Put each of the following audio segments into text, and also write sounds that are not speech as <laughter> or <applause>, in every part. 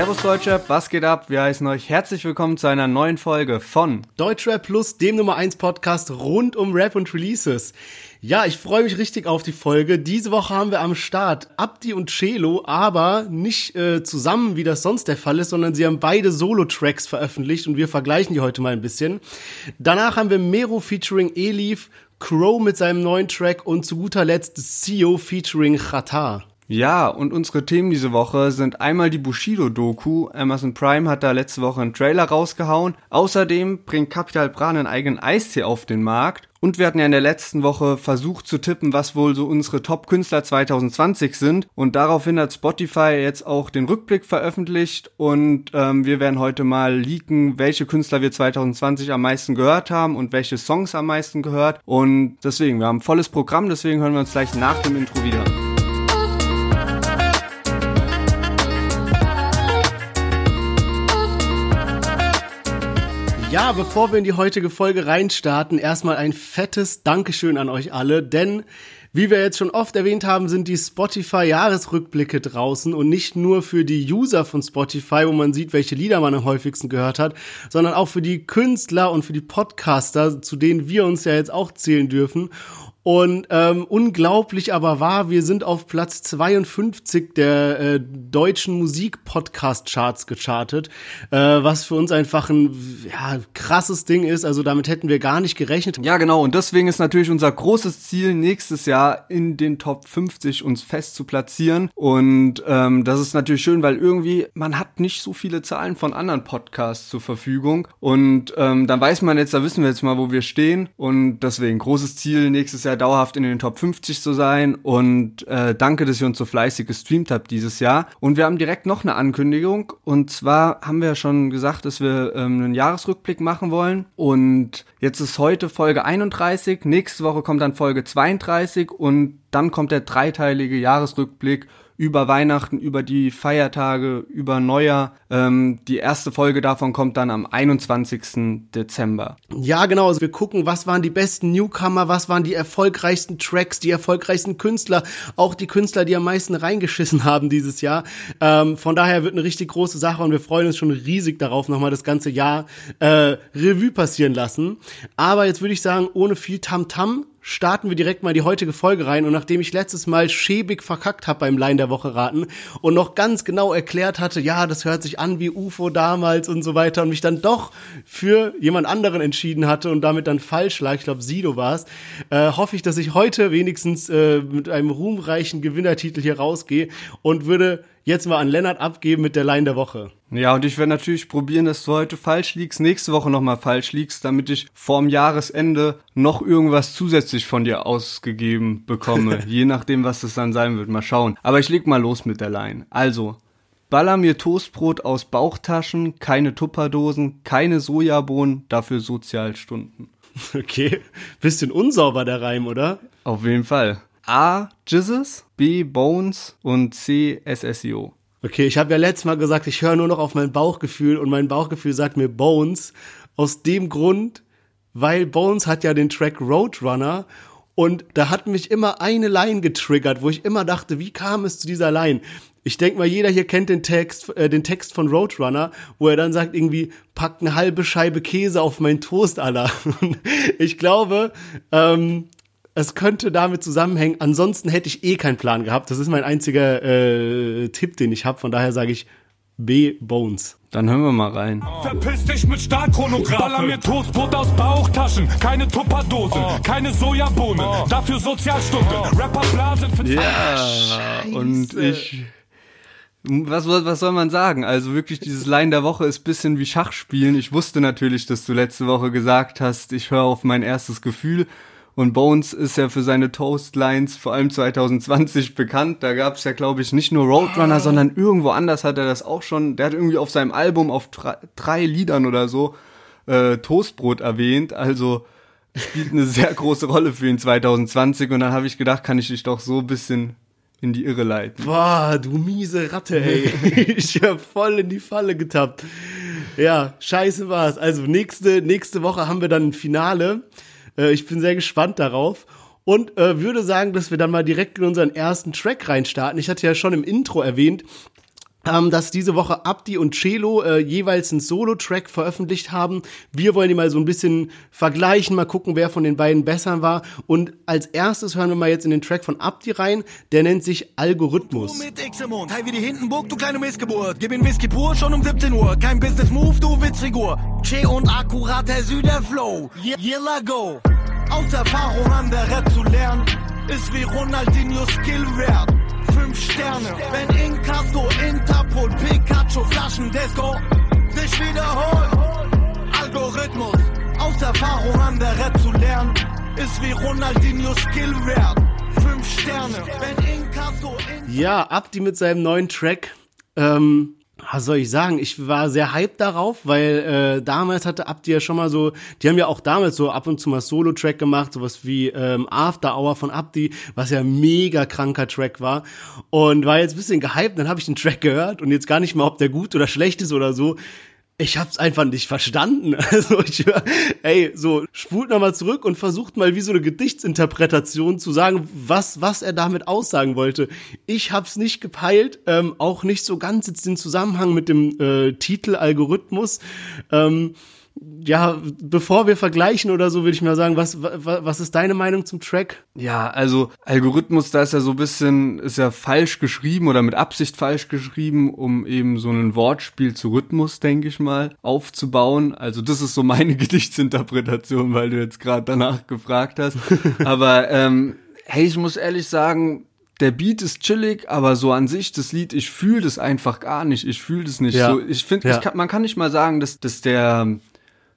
Servus Deutschrap, was geht ab? Wir heißen euch herzlich willkommen zu einer neuen Folge von Deutschrap Plus, dem Nummer 1 Podcast rund um Rap und Releases. Ja, ich freue mich richtig auf die Folge. Diese Woche haben wir am Start Abdi und Celo, aber nicht äh, zusammen, wie das sonst der Fall ist, sondern sie haben beide Solo-Tracks veröffentlicht und wir vergleichen die heute mal ein bisschen. Danach haben wir Mero featuring Elif, Crow mit seinem neuen Track und zu guter Letzt CEO featuring Khatar. Ja, und unsere Themen diese Woche sind einmal die Bushido-Doku. Amazon Prime hat da letzte Woche einen Trailer rausgehauen. Außerdem bringt Capital Bra einen eigenen Eistee auf den Markt. Und wir hatten ja in der letzten Woche versucht zu tippen, was wohl so unsere Top-Künstler 2020 sind. Und daraufhin hat Spotify jetzt auch den Rückblick veröffentlicht. Und ähm, wir werden heute mal leaken, welche Künstler wir 2020 am meisten gehört haben und welche Songs am meisten gehört. Und deswegen, wir haben ein volles Programm, deswegen hören wir uns gleich nach dem Intro wieder. Ja, bevor wir in die heutige Folge reinstarten, erstmal ein fettes Dankeschön an euch alle, denn wie wir jetzt schon oft erwähnt haben, sind die Spotify-Jahresrückblicke draußen und nicht nur für die User von Spotify, wo man sieht, welche Lieder man am häufigsten gehört hat, sondern auch für die Künstler und für die Podcaster, zu denen wir uns ja jetzt auch zählen dürfen. Und ähm, unglaublich aber wahr, wir sind auf Platz 52 der äh, deutschen Musik-Podcast-Charts gechartet, äh, was für uns einfach ein ja, krasses Ding ist. Also damit hätten wir gar nicht gerechnet. Ja, genau. Und deswegen ist natürlich unser großes Ziel, nächstes Jahr in den Top 50 uns fest zu platzieren. Und ähm, das ist natürlich schön, weil irgendwie man hat nicht so viele Zahlen von anderen Podcasts zur Verfügung. Und ähm, dann weiß man jetzt, da wissen wir jetzt mal, wo wir stehen. Und deswegen großes Ziel, nächstes Jahr ja dauerhaft in den Top 50 zu sein und äh, danke, dass ihr uns so fleißig gestreamt habt dieses Jahr. Und wir haben direkt noch eine Ankündigung und zwar haben wir schon gesagt, dass wir ähm, einen Jahresrückblick machen wollen und jetzt ist heute Folge 31, nächste Woche kommt dann Folge 32 und dann kommt der dreiteilige Jahresrückblick über Weihnachten, über die Feiertage, über Neujahr. Ähm, die erste Folge davon kommt dann am 21. Dezember. Ja, genau. Also wir gucken, was waren die besten Newcomer, was waren die erfolgreichsten Tracks, die erfolgreichsten Künstler, auch die Künstler, die am meisten reingeschissen haben dieses Jahr. Ähm, von daher wird eine richtig große Sache und wir freuen uns schon riesig darauf, nochmal das ganze Jahr äh, Revue passieren lassen. Aber jetzt würde ich sagen, ohne viel Tamtam -Tam, starten wir direkt mal die heutige Folge rein. Und nachdem ich letztes Mal schäbig verkackt habe beim Line der Woche raten und noch ganz genau erklärt hatte, ja, das hört sich an wie UFO damals und so weiter und mich dann doch für jemand anderen entschieden hatte und damit dann falsch lag, ich glaube Sido war es, äh, hoffe ich, dass ich heute wenigstens äh, mit einem ruhmreichen Gewinnertitel hier rausgehe und würde jetzt mal an Lennart abgeben mit der Line der Woche. Ja, und ich werde natürlich probieren, dass du heute falsch liegst, nächste Woche nochmal falsch liegst, damit ich vorm Jahresende noch irgendwas zusätzlich von dir ausgegeben bekomme. <laughs> je nachdem, was es dann sein wird. Mal schauen. Aber ich leg mal los mit der Line. Also, baller mir Toastbrot aus Bauchtaschen, keine Tupperdosen, keine Sojabohnen, dafür Sozialstunden. <laughs> Okay, bisschen unsauber der Reim, oder? Auf jeden Fall. A. Jizzes, B. Bones und C. SSIO. Okay, ich habe ja letztes Mal gesagt, ich höre nur noch auf mein Bauchgefühl und mein Bauchgefühl sagt mir Bones. Aus dem Grund, weil Bones hat ja den Track Roadrunner und da hat mich immer eine Line getriggert, wo ich immer dachte, wie kam es zu dieser Line? Ich denke mal, jeder hier kennt den Text, äh, den Text von Roadrunner, wo er dann sagt irgendwie, pack eine halbe Scheibe Käse auf mein Toast, aller. <laughs> ich glaube, ähm, es könnte damit zusammenhängen. Ansonsten hätte ich eh keinen Plan gehabt. Das ist mein einziger äh, Tipp, den ich habe. Von daher sage ich B. Bones. Dann hören wir mal rein. Verpiss dich mit Stahlchronographen. Baller mir Toastbrot aus Bauchtaschen. Keine Tupperdosen, oh. keine Sojabohnen. Oh. Dafür Sozialstunden. Oh. Rapper blasen für Ja, und ich... Was, was soll man sagen? Also wirklich, dieses Line der Woche ist bisschen wie Schachspielen. Ich wusste natürlich, dass du letzte Woche gesagt hast, ich höre auf mein erstes Gefühl. Und Bones ist ja für seine Toastlines vor allem 2020 bekannt. Da gab es ja, glaube ich, nicht nur Roadrunner, oh. sondern irgendwo anders hat er das auch schon. Der hat irgendwie auf seinem Album auf drei, drei Liedern oder so äh, Toastbrot erwähnt. Also spielt eine <laughs> sehr große Rolle für ihn 2020. Und dann habe ich gedacht, kann ich dich doch so ein bisschen in die Irre leiten. Boah, du miese Ratte, ey. <laughs> ich hab voll in die Falle getappt. Ja, scheiße war's. Also nächste, nächste Woche haben wir dann ein Finale. Äh, ich bin sehr gespannt darauf und äh, würde sagen, dass wir dann mal direkt in unseren ersten Track reinstarten. Ich hatte ja schon im Intro erwähnt, ähm, dass diese Woche Abdi und Celo äh, jeweils einen Solo-Track veröffentlicht haben. Wir wollen die mal so ein bisschen vergleichen, mal gucken, wer von den beiden besser war. Und als erstes hören wir mal jetzt in den Track von Abdi rein. Der nennt sich Algorithmus. Du mit X im Mund, hey wie die Hindenburg, du kleine Missgeburt. Gib ihn Whisky pur, schon um 17 Uhr. Kein Business-Move, du Witzfigur. Che und akkurat der Süderflow. Yella go. Aus Erfahrung an der Rap zu lernen, ist wie Ronaldinho Skill wert fünf Sterne. Wenn Inkasso, Interpol, Pikachu, Flaschen, Disco sich wiederholt. Algorithmus, aus Erfahrung an der Rap zu lernen, ist wie Ronaldinho Skill wert. Fünf Sterne. Wenn Inkasso, Interpol Ja, Abdi mit seinem neuen Track. Ähm, was soll ich sagen? Ich war sehr hyped darauf, weil äh, damals hatte Abdi ja schon mal so, die haben ja auch damals so ab und zu mal Solo-Track gemacht, sowas wie ähm, After Hour von Abdi, was ja mega kranker Track war. Und war jetzt ein bisschen gehyped, dann habe ich den Track gehört und jetzt gar nicht mal, ob der gut oder schlecht ist oder so ich hab's einfach nicht verstanden. <laughs> Also ich, ey, so spult nochmal zurück und versucht mal wie so eine Gedichtsinterpretation zu sagen, was was er damit aussagen wollte. Ich hab's nicht gepeilt, ähm, auch nicht so ganz jetzt den Zusammenhang mit dem äh, Titel Algorithmus. Ähm, ja, bevor wir vergleichen oder so, würde ich mal sagen, was, was, was ist deine Meinung zum Track? Ja, also Algorithmus, da ist ja so ein bisschen, ist ja falsch geschrieben oder mit Absicht falsch geschrieben, um eben so ein Wortspiel zu Rhythmus, denke ich mal, aufzubauen. Also das ist so meine <laughs> Gedichtsinterpretation, weil du jetzt gerade danach gefragt hast. <laughs> Aber ähm, hey, ich muss ehrlich sagen, der Beat ist chillig, aber so an sich, das Lied, ich fühle das einfach gar nicht. Ich fühle das nicht. Ja. So, ich finde, Ja. man kann nicht mal sagen, dass, dass der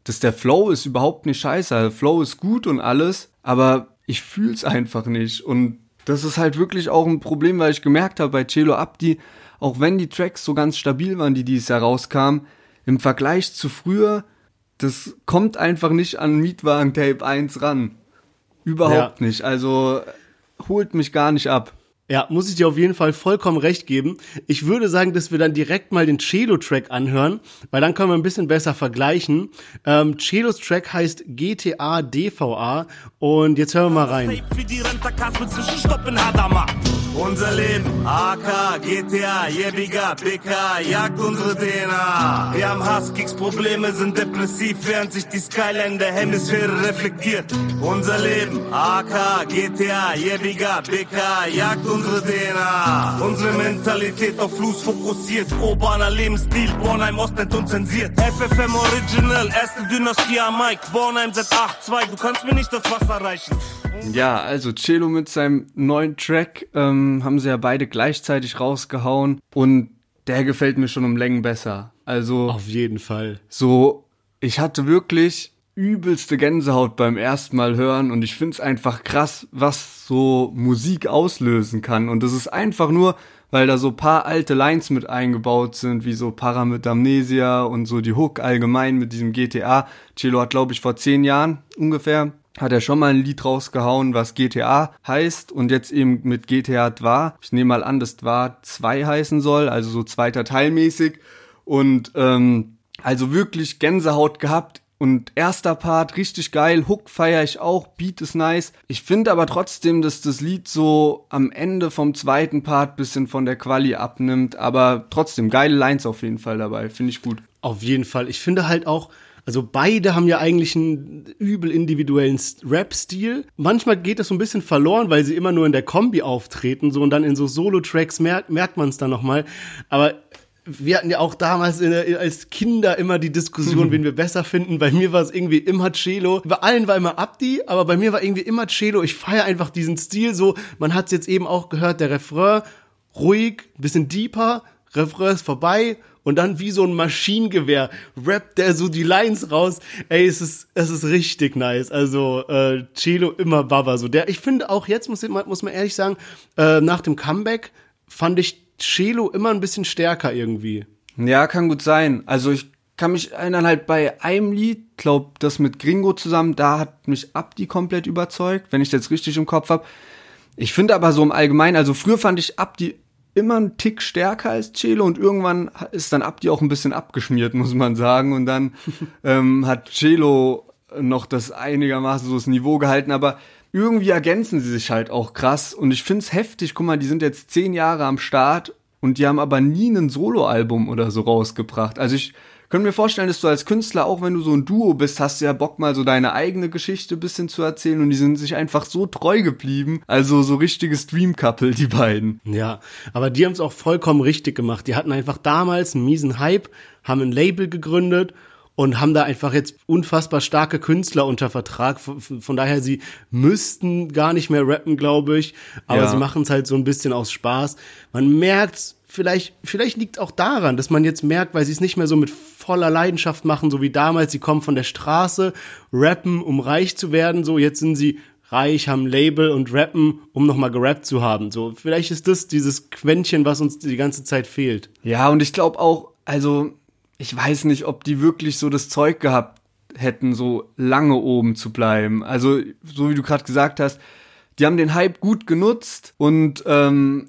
dass der Flow ist überhaupt nicht scheiße. Der Flow ist gut und alles, aber ich fühl's einfach nicht. Und das ist halt wirklich auch ein Problem, weil ich gemerkt habe bei Celo Abdi, auch wenn die Tracks so ganz stabil waren, die dieses Jahr rauskamen, im Vergleich zu früher, das kommt einfach nicht an Mietwagen Tape 1 ran. Überhaupt nicht. Also holt mich gar nicht ab. Ja, muss ich dir auf jeden Fall vollkommen recht geben. Ich würde sagen, dass wir dann direkt mal den Celo-Track anhören, weil dann können wir ein bisschen besser vergleichen. Ähm, Celos Track heißt GTA DVA und jetzt hören wir mal rein. Unser Leben, AK, GTA, Jebiga, BK, jagt unsere DNA. Wir haben Hass, Kicks, Probleme, sind depressiv, während sich die Skyline der Hemisphäre reflektiert. Unser Leben, AK, GTA, Jebiga, BK, jagt unsere DNA. Unsere Mentalität auf Fluss fokussiert, urbaner Lebensstil, Bornheim, Ostend und zensiert. FFM Original, erste Dynastie am Mike, Bornheim Z82, du kannst mir nicht das Wasser reichen. Ja, also Celo mit seinem neuen Track ähm, haben sie ja beide gleichzeitig rausgehauen und der gefällt mir schon um Längen besser. Also Auf jeden Fall. so, ich hatte wirklich übelste Gänsehaut beim ersten Mal hören und ich find's einfach krass, was so Musik auslösen kann. Und das ist einfach nur, weil da so paar alte Lines mit eingebaut sind, wie so Para mit Amnesia und so die Hook allgemein mit diesem GTA. Cello hat, glaube ich, vor zehn Jahren ungefähr hat er schon mal ein Lied rausgehauen, was GTA heißt und jetzt eben mit GTA Dwa. Ich nehme mal an, dass Dwa 2 heißen soll, also so zweiter Teil mäßig. Und ähm, also wirklich Gänsehaut gehabt. Und erster Part richtig geil, Hook feiere ich auch, Beat ist nice. Ich finde aber trotzdem, dass das Lied so am Ende vom zweiten Part bisschen von der Quali abnimmt, aber trotzdem geile Lines auf jeden Fall dabei, finde ich gut. Auf jeden Fall. Ich finde halt auch, also beide haben ja eigentlich einen übel individuellen Rap-Stil. Manchmal geht das so ein bisschen verloren, weil sie immer nur in der Kombi auftreten, so und dann in so Solo-Tracks merkt, merkt man es dann nochmal. Aber wir hatten ja auch damals der, als Kinder immer die Diskussion, <laughs> wen wir besser finden. Bei mir war es irgendwie immer Cello. Bei allen war immer Abdi, aber bei mir war irgendwie immer Cello. Ich feiere einfach diesen Stil so. Man hat es jetzt eben auch gehört, der Refrain ruhig, bisschen deeper, Refrain ist vorbei und dann wie so ein Maschinengewehr rappt der so die Lines raus. Ey, es ist es ist richtig nice. Also äh, Cello immer Baba so. Der ich finde auch jetzt muss man muss man ehrlich sagen, äh, nach dem Comeback fand ich Cello immer ein bisschen stärker irgendwie. Ja, kann gut sein. Also ich kann mich erinnern halt bei einem Lied, glaub das mit Gringo zusammen, da hat mich Abdi komplett überzeugt, wenn ich das richtig im Kopf hab. Ich finde aber so im Allgemeinen, also früher fand ich Abdi immer einen Tick stärker als Celo und irgendwann ist dann Abdi auch ein bisschen abgeschmiert, <laughs> muss man sagen. Und dann <laughs> ähm, hat Celo noch das einigermaßen so das Niveau gehalten, aber irgendwie ergänzen sie sich halt auch krass. Und ich find's heftig, guck mal, die sind jetzt zehn Jahre am Start und die haben aber nie ein Soloalbum oder so rausgebracht. Also ich könnte mir vorstellen, dass du als Künstler, auch wenn du so ein Duo bist, hast du ja Bock mal so deine eigene Geschichte bisschen zu erzählen und die sind sich einfach so treu geblieben. Also so richtiges Dream Couple, die beiden. Ja, aber die haben es auch vollkommen richtig gemacht. Die hatten einfach damals einen miesen Hype, haben ein Label gegründet und haben da einfach jetzt unfassbar starke Künstler unter Vertrag. Von, von daher, sie müssten gar nicht mehr rappen, glaube ich. Aber ja. sie machen es halt so ein bisschen aus Spaß. Man merkt, vielleicht, vielleicht liegt auch daran, dass man jetzt merkt, weil sie es nicht mehr so mit voller Leidenschaft machen, so wie damals. Sie kommen von der Straße, rappen, um reich zu werden. So, jetzt sind sie reich, haben Label und rappen, um nochmal gerappt zu haben. So, vielleicht ist das dieses Quäntchen, was uns die ganze Zeit fehlt. Ja, und ich glaube auch, also, ich weiß nicht, ob die wirklich so das Zeug gehabt hätten, so lange oben zu bleiben. Also, so wie du gerade gesagt hast, die haben den Hype gut genutzt und ähm,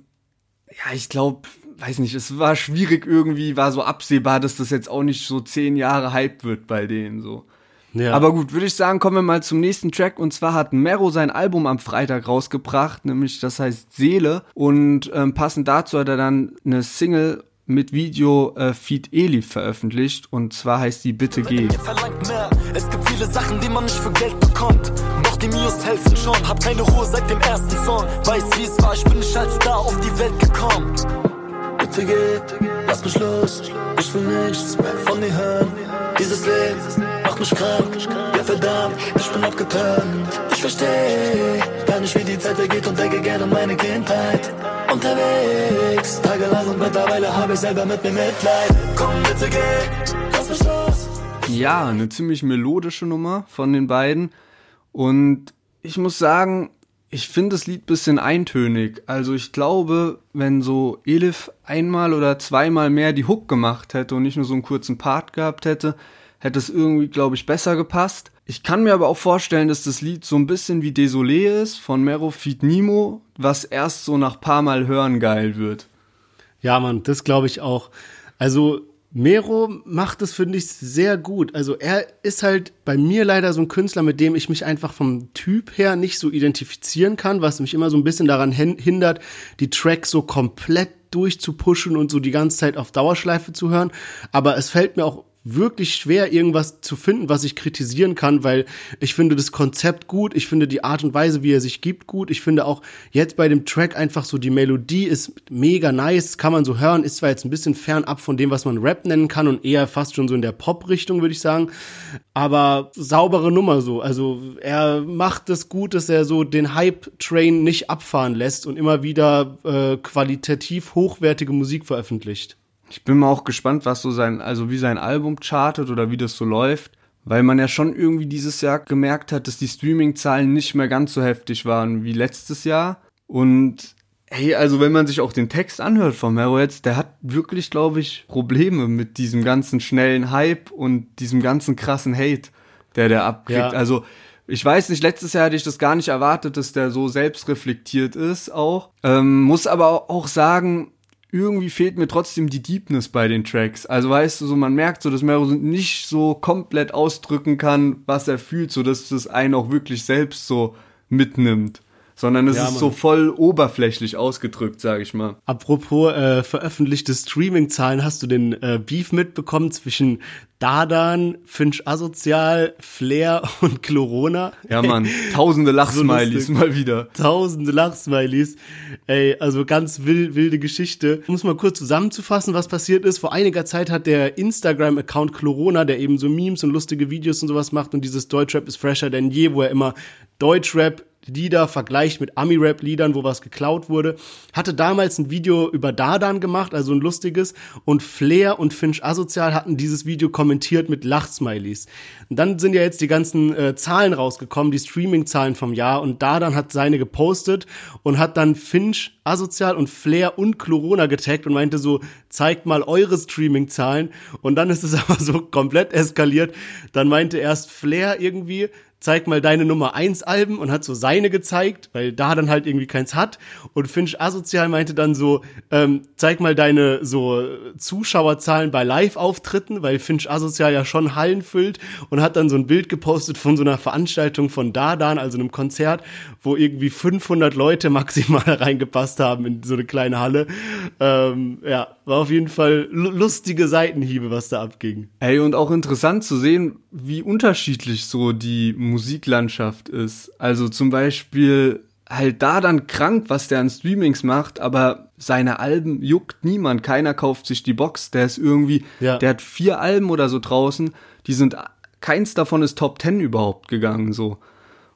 ja, ich glaube, weiß nicht, es war schwierig irgendwie, war so absehbar, dass das jetzt auch nicht so zehn Jahre hyped wird bei denen so. Ja. Aber gut, würde ich sagen, kommen wir mal zum nächsten Track. Und zwar hat Mero sein Album am Freitag rausgebracht, nämlich das heißt Seele. Und ähm, passend dazu hat er dann eine Single mit Video äh, Feed Eli veröffentlicht. Und zwar heißt die Bitte geh. Es gibt viele Sachen, die man nicht für Geld bekommt. Doch die Mios helfen schon. Hab keine Ruhe seit dem ersten Song. Weiß wie es war, ich bin nicht als Star auf die Welt gekommen geh, lass mich los. Ich will nichts mehr von dir hören. Dieses Leben macht mich krank. Ja, verdammt, ich bin abgeturnt. Ich versteh gar nicht, wie die Zeit vergeht und denke gerne an meine Kindheit. Unterwegs, tagelang und mittlerweile habe ich selber mit mir Mitleid. Komm, bitte geh, lass mich los. Ja, eine ziemlich melodische Nummer von den beiden. Und ich muss sagen, ich finde das Lied bisschen eintönig. Also ich glaube, wenn so Elif einmal oder zweimal mehr die Hook gemacht hätte und nicht nur so einen kurzen Part gehabt hätte, hätte es irgendwie, glaube ich, besser gepasst. Ich kann mir aber auch vorstellen, dass das Lied so ein bisschen wie Désolé ist von Mero Feed Nimo, was erst so nach paar Mal hören geil wird. Ja, man, das glaube ich auch. Also Mero macht es, finde ich, sehr gut. Also er ist halt bei mir leider so ein Künstler, mit dem ich mich einfach vom Typ her nicht so identifizieren kann, was mich immer so ein bisschen daran hindert, die Tracks so komplett durchzupushen und so die ganze Zeit auf Dauerschleife zu hören. Aber es fällt mir auch wirklich schwer, irgendwas zu finden, was ich kritisieren kann, weil ich finde das Konzept gut, ich finde die Art und Weise, wie er sich gibt, gut. Ich finde auch jetzt bei dem Track einfach so, die Melodie ist mega nice, kann man so hören, ist zwar jetzt ein bisschen fernab von dem, was man Rap nennen kann und eher fast schon so in der Pop-Richtung, würde ich sagen, aber saubere Nummer so. Also er macht es das gut, dass er so den Hype-Train nicht abfahren lässt und immer wieder äh, qualitativ hochwertige Musik veröffentlicht. Ich bin mal auch gespannt, was so sein, also wie sein Album chartet oder wie das so läuft, weil man ja schon irgendwie dieses Jahr gemerkt hat, dass die Streaming-Zahlen nicht mehr ganz so heftig waren wie letztes Jahr. Und hey, also wenn man sich auch den Text anhört von Mero jetzt, der hat wirklich, glaube ich, Probleme mit diesem ganzen schnellen Hype und diesem ganzen krassen Hate, der der abkriegt. Ja. Also ich weiß nicht, letztes Jahr hätte ich das gar nicht erwartet, dass der so selbstreflektiert ist auch. Ähm, muss aber auch sagen, irgendwie fehlt mir trotzdem die Deepness bei den Tracks. Also weißt du, so man merkt so, dass Mero nicht so komplett ausdrücken kann, was er fühlt, so dass es einen auch wirklich selbst so mitnimmt sondern es ja, ist so voll oberflächlich ausgedrückt, sage ich mal. Apropos äh, veröffentlichte Streaming-Zahlen, hast du den äh, Beef mitbekommen zwischen Dadan, Finch Asozial, Flair <laughs> und Chlorona? Ja, Mann, <laughs> tausende Lachsmilies so mal wieder. Tausende Lachsmilies. Ey, also ganz wild, wilde Geschichte. Um es mal kurz zusammenzufassen, was passiert ist. Vor einiger Zeit hat der Instagram-Account Chlorona, der eben so Memes und lustige Videos und sowas macht und dieses Deutschrap ist fresher denn je, wo er immer Deutschrap Lieder vergleicht mit Ami-Rap-Liedern, wo was geklaut wurde. Hatte damals ein Video über Dardan gemacht, also ein lustiges. Und Flair und Finch Asozial hatten dieses Video kommentiert mit Lachsmilies. Und dann sind ja jetzt die ganzen äh, Zahlen rausgekommen, die Streaming-Zahlen vom Jahr. Und Dardan hat seine gepostet und hat dann Finch Asozial und Flair und Corona getaggt und meinte so, zeigt mal eure Streaming-Zahlen. Und dann ist es <laughs> aber so komplett eskaliert. Dann meinte erst Flair irgendwie, zeig mal deine Nummer 1 Alben und hat so seine gezeigt, weil da dann halt irgendwie keins hat. Und Finch Asozial meinte dann so, ähm, zeig mal deine so Zuschauerzahlen bei Live-Auftritten, weil Finch Asozial ja schon Hallen füllt und hat dann so ein Bild gepostet von so einer Veranstaltung von Dardan, also einem Konzert, wo irgendwie 500 Leute maximal <laughs> reingepasst haben in so eine kleine Halle. Ähm, ja, war auf jeden Fall lustige Seitenhiebe, was da abging. Ey, und auch interessant zu sehen, wie unterschiedlich so die Musiklandschaft ist. Also zum Beispiel halt da dann krank, was der an Streamings macht, aber seine Alben juckt niemand. Keiner kauft sich die Box. Der ist irgendwie, ja. der hat vier Alben oder so draußen. Die sind, keins davon ist Top Ten überhaupt gegangen, so.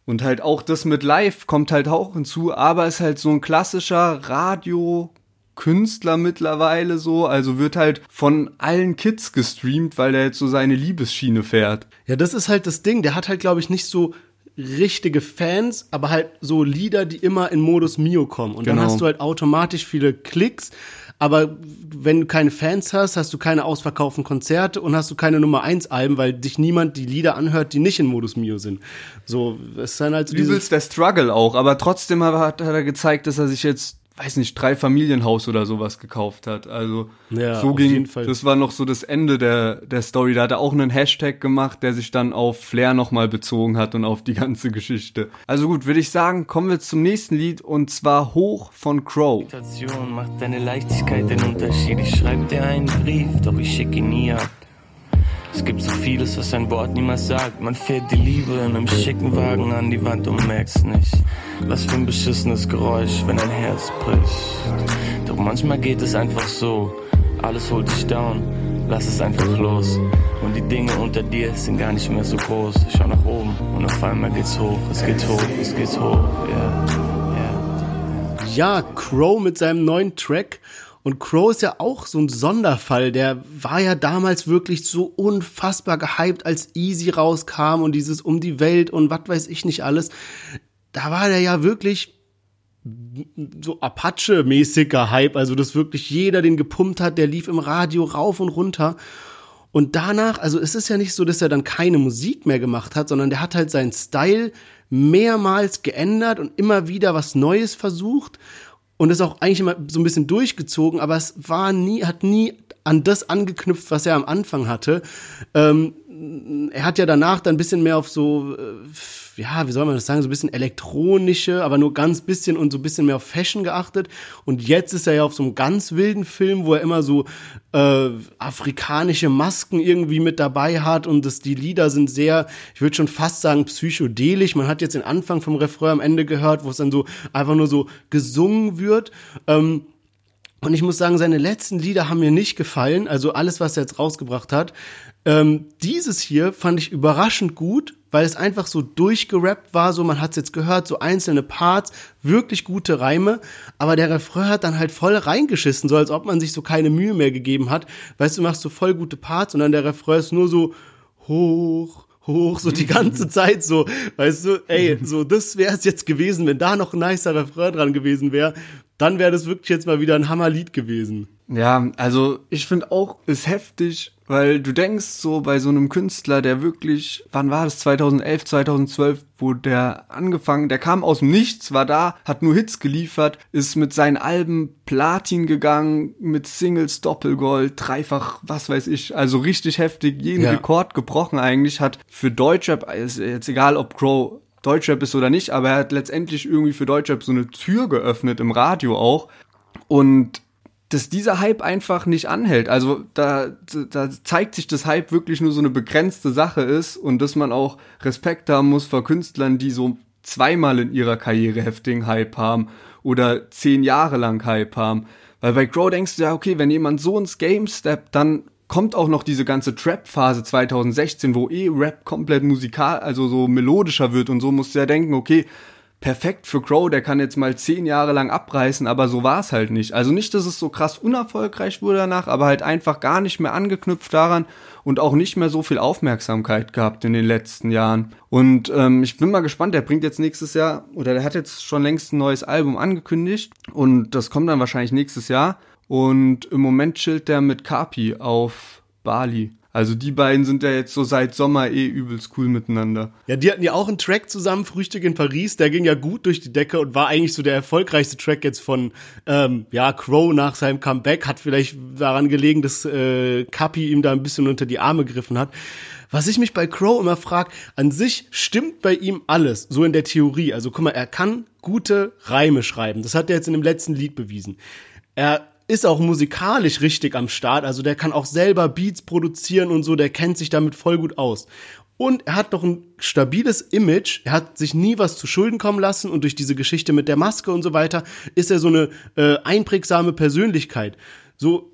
Und halt auch das mit Live kommt halt auch hinzu, aber ist halt so ein klassischer Radio, Künstler mittlerweile so, also wird halt von allen Kids gestreamt, weil er jetzt so seine Liebesschiene fährt. Ja, das ist halt das Ding, der hat halt glaube ich nicht so richtige Fans, aber halt so Lieder, die immer in Modus Mio kommen und genau. dann hast du halt automatisch viele Klicks, aber wenn du keine Fans hast, hast du keine ausverkauften Konzerte und hast du keine Nummer 1 Alben, weil dich niemand die Lieder anhört, die nicht in Modus Mio sind. So, es ist dann halt so Übelst der Struggle auch, aber trotzdem hat, hat er gezeigt, dass er sich jetzt weiß nicht, drei Familienhaus oder sowas gekauft hat. Also ja, so ging, das war noch so das Ende der, der Story. Da hat er auch einen Hashtag gemacht, der sich dann auf Flair nochmal bezogen hat und auf die ganze Geschichte. Also gut, würde ich sagen, kommen wir zum nächsten Lied und zwar Hoch von Crow. Macht deine Leichtigkeit den Unterschied. Ich schreib dir einen Brief, doch ich schicke ihn nie ab. Es gibt so vieles, was ein Wort niemals sagt. Man fährt die Liebe in einem schicken Wagen an die Wand und merkt's nicht. Was für ein beschissenes Geräusch, wenn ein Herz bricht. Doch manchmal geht es einfach so. Alles holt dich down, lass es einfach los. Und die Dinge unter dir sind gar nicht mehr so groß. Schau nach oben und auf einmal geht's hoch. Es geht hoch, es geht hoch, ja. Yeah. Ja, Crow mit seinem neuen Track und Crow ist ja auch so ein Sonderfall. Der war ja damals wirklich so unfassbar gehypt, als Easy rauskam und dieses um die Welt und was weiß ich nicht alles. Da war der ja wirklich so Apache-mäßiger Hype, also dass wirklich jeder den gepumpt hat, der lief im Radio rauf und runter. Und danach, also es ist ja nicht so, dass er dann keine Musik mehr gemacht hat, sondern der hat halt seinen Style mehrmals geändert und immer wieder was Neues versucht und ist auch eigentlich immer so ein bisschen durchgezogen, aber es war nie, hat nie an das angeknüpft, was er am Anfang hatte. Ähm, er hat ja danach dann ein bisschen mehr auf so, äh, ja, wie soll man das sagen, so ein bisschen elektronische, aber nur ganz bisschen und so ein bisschen mehr auf Fashion geachtet. Und jetzt ist er ja auf so einem ganz wilden Film, wo er immer so äh, afrikanische Masken irgendwie mit dabei hat und das, die Lieder sind sehr, ich würde schon fast sagen, psychedelisch. Man hat jetzt den Anfang vom Refrain am Ende gehört, wo es dann so einfach nur so gesungen wird. Ähm, und ich muss sagen, seine letzten Lieder haben mir nicht gefallen. Also alles, was er jetzt rausgebracht hat. Ähm, dieses hier fand ich überraschend gut, weil es einfach so durchgerappt war. So, man hat es jetzt gehört, so einzelne Parts, wirklich gute Reime. Aber der Refrain hat dann halt voll reingeschissen, so als ob man sich so keine Mühe mehr gegeben hat. Weißt du, machst so voll gute Parts und dann der Refrain ist nur so hoch, hoch, so die ganze <laughs> Zeit so, weißt du, ey, so das wäre es jetzt gewesen, wenn da noch ein nicer Refrain dran gewesen wäre, dann wäre das wirklich jetzt mal wieder ein Hammerlied gewesen. Ja, also ich finde auch, ist heftig, weil du denkst so bei so einem Künstler, der wirklich, wann war das, 2011, 2012, wo der angefangen, der kam aus dem Nichts, war da, hat nur Hits geliefert, ist mit seinen Alben Platin gegangen, mit Singles, Doppelgold, dreifach, was weiß ich, also richtig heftig, jeden ja. Rekord gebrochen eigentlich, hat für Deutschrap, ist jetzt egal ob Crow Deutschrap ist oder nicht, aber er hat letztendlich irgendwie für Deutschrap so eine Tür geöffnet im Radio auch und dass dieser Hype einfach nicht anhält. Also da, da zeigt sich, dass Hype wirklich nur so eine begrenzte Sache ist und dass man auch Respekt haben muss vor Künstlern, die so zweimal in ihrer Karriere heftigen Hype haben oder zehn Jahre lang Hype haben. Weil bei Crow denkst du ja, okay, wenn jemand so ins Game steppt, dann kommt auch noch diese ganze Trap-Phase 2016, wo eh Rap komplett musikal, also so melodischer wird und so musst du ja denken, okay, perfekt für Crow, der kann jetzt mal zehn Jahre lang abreißen, aber so war es halt nicht. Also nicht, dass es so krass unerfolgreich wurde danach, aber halt einfach gar nicht mehr angeknüpft daran und auch nicht mehr so viel Aufmerksamkeit gehabt in den letzten Jahren. Und ähm, ich bin mal gespannt, der bringt jetzt nächstes Jahr, oder der hat jetzt schon längst ein neues Album angekündigt und das kommt dann wahrscheinlich nächstes Jahr. Und im Moment chillt der mit Kapi auf Bali. Also die beiden sind ja jetzt so seit Sommer eh übelst cool miteinander. Ja, die hatten ja auch einen Track zusammen, Frühstück in Paris, der ging ja gut durch die Decke und war eigentlich so der erfolgreichste Track jetzt von ähm, ja Crow nach seinem Comeback. Hat vielleicht daran gelegen, dass äh, Kapi ihm da ein bisschen unter die Arme gegriffen hat. Was ich mich bei Crow immer frage, an sich stimmt bei ihm alles, so in der Theorie. Also guck mal, er kann gute Reime schreiben. Das hat er jetzt in dem letzten Lied bewiesen. Er ist auch musikalisch richtig am Start, also der kann auch selber Beats produzieren und so, der kennt sich damit voll gut aus. Und er hat doch ein stabiles Image. Er hat sich nie was zu Schulden kommen lassen und durch diese Geschichte mit der Maske und so weiter ist er so eine äh, einprägsame Persönlichkeit. So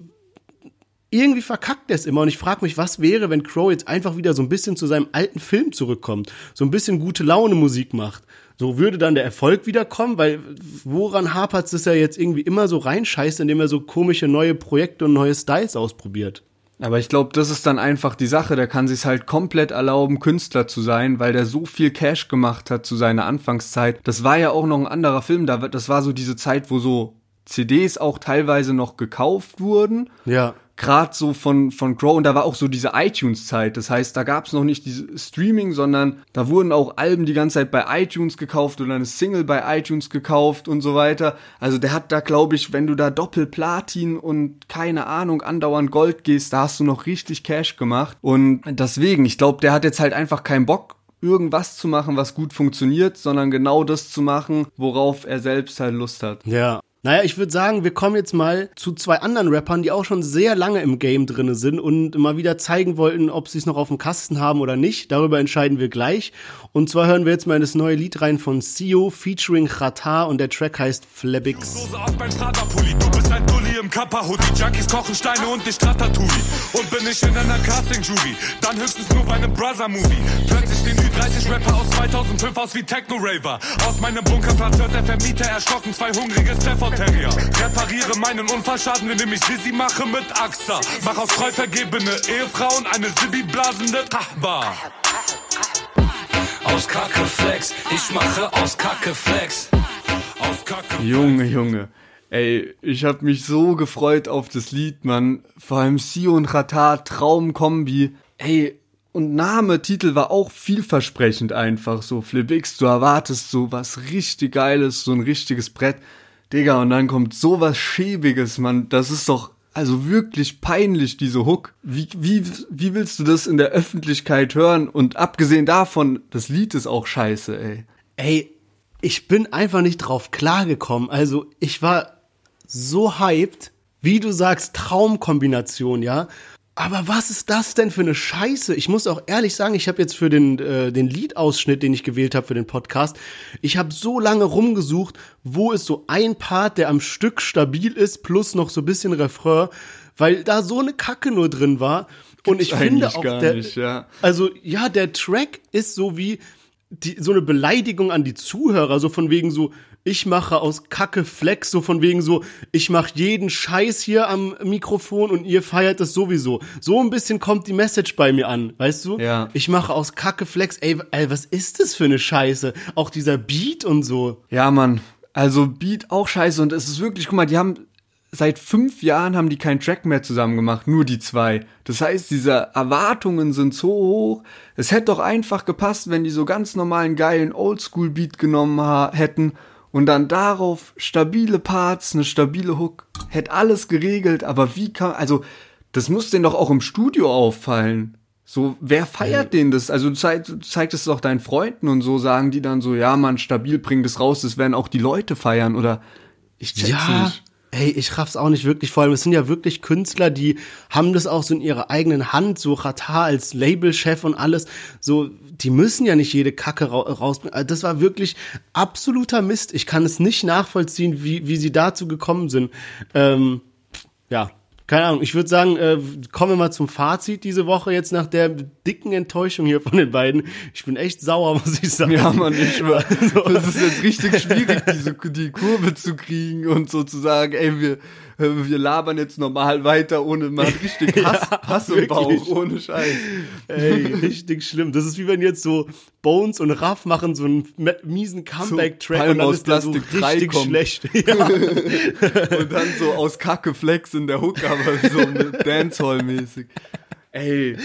irgendwie verkackt er es immer und ich frage mich, was wäre, wenn Crow jetzt einfach wieder so ein bisschen zu seinem alten Film zurückkommt, so ein bisschen gute Laune Musik macht. So würde dann der Erfolg wiederkommen, weil woran hapert es, dass er jetzt irgendwie immer so reinscheißt, indem er so komische neue Projekte und neue Styles ausprobiert? Aber ich glaube, das ist dann einfach die Sache. Der kann sich halt komplett erlauben, Künstler zu sein, weil der so viel Cash gemacht hat zu seiner Anfangszeit. Das war ja auch noch ein anderer Film. Das war so diese Zeit, wo so CDs auch teilweise noch gekauft wurden. Ja gerade so von, von Crow und da war auch so diese iTunes-Zeit. Das heißt, da gab es noch nicht diese Streaming, sondern da wurden auch Alben die ganze Zeit bei iTunes gekauft oder eine Single bei iTunes gekauft und so weiter. Also der hat da, glaube ich, wenn du da Doppelplatin und keine Ahnung, andauernd Gold gehst, da hast du noch richtig Cash gemacht. Und deswegen, ich glaube, der hat jetzt halt einfach keinen Bock, irgendwas zu machen, was gut funktioniert, sondern genau das zu machen, worauf er selbst halt Lust hat. Ja. Naja, ich würde sagen, wir kommen jetzt mal zu zwei anderen Rappern, die auch schon sehr lange im Game drinne sind und mal wieder zeigen wollten, ob sie es noch auf dem Kasten haben oder nicht. Darüber entscheiden wir gleich. Und zwar hören wir jetzt mal in das neue Lied rein von Sio featuring Chata und der Track heißt Steine und bin ich in einer Casting-Jury, dann höchstens nur bei einem Brother-Movie. Plötzlich den Ü30-Rapper aus 2005 aus wie Techno-Raver. Aus meinem Bunkerplatz hört der Vermieter erschrocken zwei hungrige Stafford Terrier. Repariere meinen Unfallschaden, indem ich Sissi mache mit AXA. Mach aus treu Ehefrauen eine Sibi-blasende Kahba. Aus Kacke Flex, ich mache aus Kacke Flex. Aus Kacke Junge, Junge. Ey, ich hab mich so gefreut auf das Lied, Mann. Vor allem Sio und Rata, Traumkombi. Ey, und Name, Titel war auch vielversprechend einfach. So, Flip X, du erwartest so was richtig Geiles, so ein richtiges Brett. Digga, und dann kommt sowas Schäbiges, Mann. Das ist doch also wirklich peinlich, diese Hook. Wie, wie, wie willst du das in der Öffentlichkeit hören? Und abgesehen davon, das Lied ist auch scheiße, ey. Ey, ich bin einfach nicht drauf klargekommen. Also, ich war so hyped, wie du sagst, Traumkombination, ja. Aber was ist das denn für eine Scheiße? Ich muss auch ehrlich sagen, ich habe jetzt für den, äh, den Liedausschnitt, den ich gewählt habe für den Podcast, ich habe so lange rumgesucht, wo ist so ein Part, der am Stück stabil ist, plus noch so bisschen Refrain, weil da so eine Kacke nur drin war. Und ich finde auch, der, nicht, ja. also ja, der Track ist so wie die, so eine Beleidigung an die Zuhörer, so von wegen so, ich mache aus Kacke Flex, so von wegen so, ich mache jeden Scheiß hier am Mikrofon und ihr feiert es sowieso. So ein bisschen kommt die Message bei mir an, weißt du? Ja. Ich mache aus Kacke Flex, ey, ey, was ist das für eine Scheiße? Auch dieser Beat und so. Ja, Mann. Also Beat auch scheiße und es ist wirklich, guck mal, die haben seit fünf Jahren haben die keinen Track mehr zusammen gemacht, nur die zwei. Das heißt, diese Erwartungen sind so hoch. Es hätte doch einfach gepasst, wenn die so ganz normalen geilen Oldschool-Beat genommen hätten und dann darauf stabile Parts, eine stabile Hook, hätte alles geregelt, aber wie kann, also, das muss denen doch auch im Studio auffallen. So, wer feiert den das? Also du, zeig, du zeigst es doch deinen Freunden und so, sagen die dann so, ja, man, stabil, bring das raus, das werden auch die Leute feiern oder ich check's ja, nicht. Ey, ich raff's auch nicht wirklich. Vor allem, es sind ja wirklich Künstler, die haben das auch so in ihrer eigenen Hand, so Rata als Labelchef und alles. So, die müssen ja nicht jede Kacke ra rausbringen. Also das war wirklich absoluter Mist. Ich kann es nicht nachvollziehen, wie, wie sie dazu gekommen sind. Ähm, ja, keine Ahnung, ich würde sagen, äh, kommen wir mal zum Fazit diese Woche jetzt nach der dicken Enttäuschung hier von den beiden. Ich bin echt sauer, <laughs> muss ich sagen. Ja, man, ich war, <laughs> also, das ist jetzt richtig schwierig, diese, die Kurve zu kriegen und sozusagen, ey, wir, wir labern jetzt normal weiter, ohne mal richtig <laughs> Hass, ja, Hass im Bauch, ohne Scheiß. Ey, richtig schlimm. Das ist wie wenn jetzt so Bones und Raff machen so einen miesen Comeback-Track so und dann ist der so richtig kommt. schlecht. <laughs> <laughs> Ja. und dann so aus Kacke Flex in der Hook, aber so Dancehall-mäßig. Ey,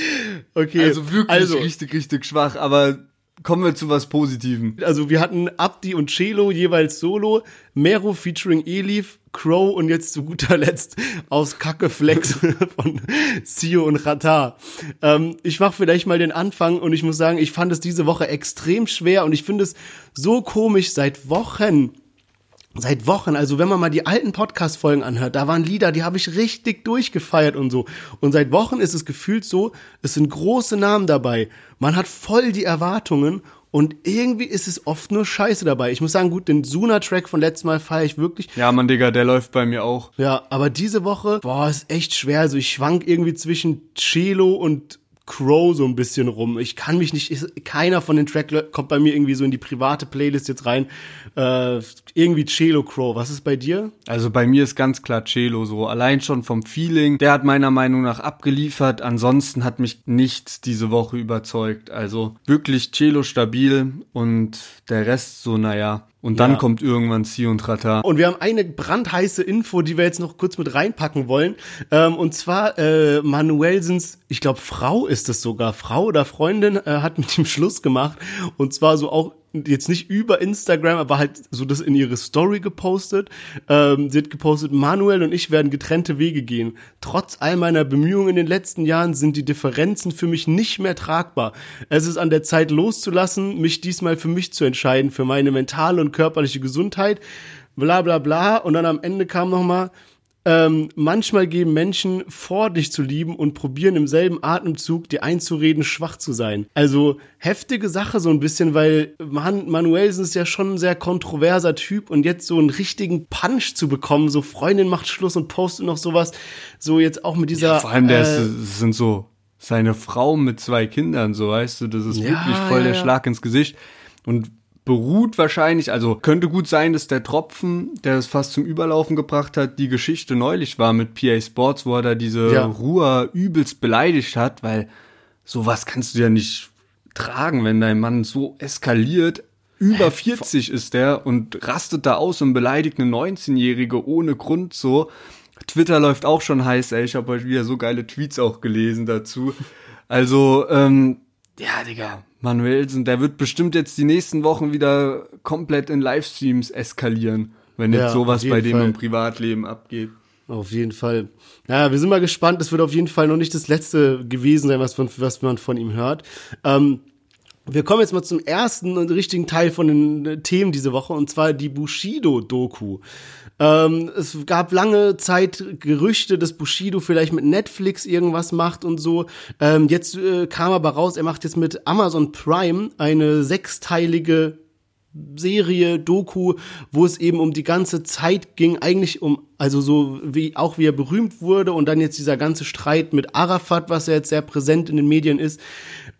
Okay, also wirklich also, richtig, richtig schwach, aber kommen wir zu was Positivem. Also wir hatten Abdi und Celo jeweils solo, Mero featuring Elif, Crow und jetzt zu guter Letzt aus Kacke Flex <laughs> von Sio und Rata. Ähm, ich mach vielleicht mal den Anfang und ich muss sagen, ich fand es diese Woche extrem schwer und ich finde es so komisch seit Wochen. Seit Wochen, also wenn man mal die alten Podcast-Folgen anhört, da waren Lieder, die habe ich richtig durchgefeiert und so. Und seit Wochen ist es gefühlt so, es sind große Namen dabei. Man hat voll die Erwartungen und irgendwie ist es oft nur Scheiße dabei. Ich muss sagen, gut, den Suna-Track von letztem Mal feiere ich wirklich. Ja, Mann, Digga, der läuft bei mir auch. Ja, aber diese Woche, boah, ist echt schwer. Also ich schwank irgendwie zwischen Cello und Crow so ein bisschen rum. Ich kann mich nicht, ist, keiner von den Track kommt bei mir irgendwie so in die private Playlist jetzt rein. Äh, irgendwie Cello Crow. Was ist bei dir? Also bei mir ist ganz klar Celo so. Allein schon vom Feeling. Der hat meiner Meinung nach abgeliefert. Ansonsten hat mich nichts diese Woche überzeugt. Also wirklich Celo stabil und der Rest so, naja. Und dann Ja. kommt irgendwann Si und Rata. Und wir haben eine brandheiße Info, die wir jetzt noch kurz mit reinpacken wollen. Ähm, und zwar äh, Manuelsens, ich glaube Frau ist es sogar, Frau oder Freundin äh, hat mit ihm Schluss gemacht. Und zwar so auch jetzt nicht über Instagram, aber halt so das in ihre Story gepostet. Ähm, sie hat gepostet, Manuel und ich werden getrennte Wege gehen. Trotz all meiner Bemühungen in den letzten Jahren sind die Differenzen für mich nicht mehr tragbar. Es ist an der Zeit loszulassen, mich diesmal für mich zu entscheiden, für meine mentale und körperliche Gesundheit. Bla bla bla. Und dann am Ende kam noch mal, ähm, manchmal geben Menschen vor, dich zu lieben und probieren im selben Atemzug dir einzureden, schwach zu sein. Also heftige Sache so ein bisschen, weil Man Manuelsen ist ja schon ein sehr kontroverser Typ und jetzt so einen richtigen Punch zu bekommen, so Freundin macht Schluss und postet noch sowas, so jetzt auch mit dieser. Vor allem, der äh, ist, sind so seine Frau mit zwei Kindern, so weißt du, das ist Ja, wirklich voll ja, der ja. Schlag ins Gesicht. Und beruht wahrscheinlich, also könnte gut sein, dass der Tropfen, der es fast zum Überlaufen gebracht hat, die Geschichte neulich war mit PA Sports, wo er da diese Ja. Ruhr übelst beleidigt hat, weil sowas kannst du ja nicht tragen, wenn dein Mann so eskaliert. Über 40 ist der und rastet da aus und beleidigt eine 19-Jährige ohne Grund so. Twitter läuft auch schon heiß, ey. Ich habe heute wieder so geile Tweets auch gelesen dazu. Also, ähm, ja, Digga, Manuelsen, der wird bestimmt jetzt die nächsten Wochen wieder komplett in Livestreams eskalieren, wenn Ja, jetzt sowas auf jeden bei dem Fall. im Privatleben abgeht. Auf jeden Fall. Ja, wir sind mal gespannt. Es wird auf jeden Fall noch nicht das letzte gewesen sein, was, von, was man von ihm hört. Ähm, wir kommen jetzt mal zum ersten und richtigen Teil von den äh, Themen diese Woche, und zwar die Bushido-Doku. Ähm, es gab lange Zeit Gerüchte, dass Bushido vielleicht mit Netflix irgendwas macht und so. Ähm, jetzt äh, kam aber raus, er macht jetzt mit Amazon Prime eine sechsteilige Serie, Doku, wo es eben um die ganze Zeit ging, eigentlich um, also so wie auch wie er berühmt wurde und dann jetzt dieser ganze Streit mit Arafat, was ja jetzt sehr präsent in den Medien ist,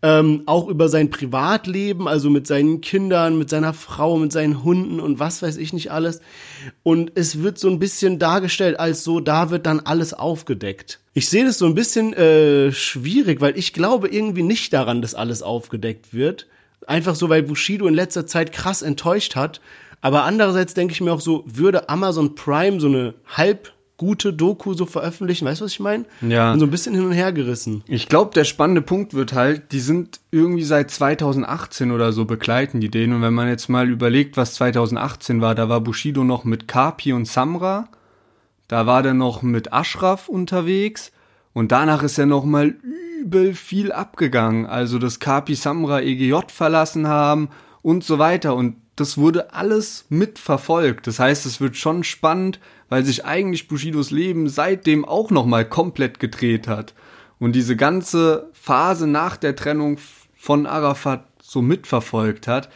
ähm, auch über sein Privatleben, also mit seinen Kindern, mit seiner Frau, mit seinen Hunden und was weiß ich nicht alles. Und es wird so ein bisschen dargestellt, als so, da wird dann alles aufgedeckt. Ich sehe das so ein bisschen äh, schwierig, weil ich glaube irgendwie nicht daran, dass alles aufgedeckt wird. Einfach so, weil Bushido in letzter Zeit krass enttäuscht hat. Aber andererseits denke ich mir auch so, würde Amazon Prime so eine halb gute Doku so veröffentlichen, weißt du, was ich meine? Ja. Und so ein bisschen hin und her gerissen. Ich glaube, der spannende Punkt wird halt, die sind irgendwie seit 2018 oder so begleiten die den. Und wenn man jetzt mal überlegt, was 2018 war, da war Bushido noch mit Kapi und Samra. Da war der noch mit Ashraf unterwegs. Und danach ist er noch mal übel viel abgegangen. Also, dass Kapi Samra EGJ verlassen haben und so weiter. Und das wurde alles mitverfolgt. Das heißt, es wird schon spannend, weil sich eigentlich Bushidos Leben seitdem auch noch mal komplett gedreht hat. Und diese ganze Phase nach der Trennung von Arafat so mitverfolgt hat.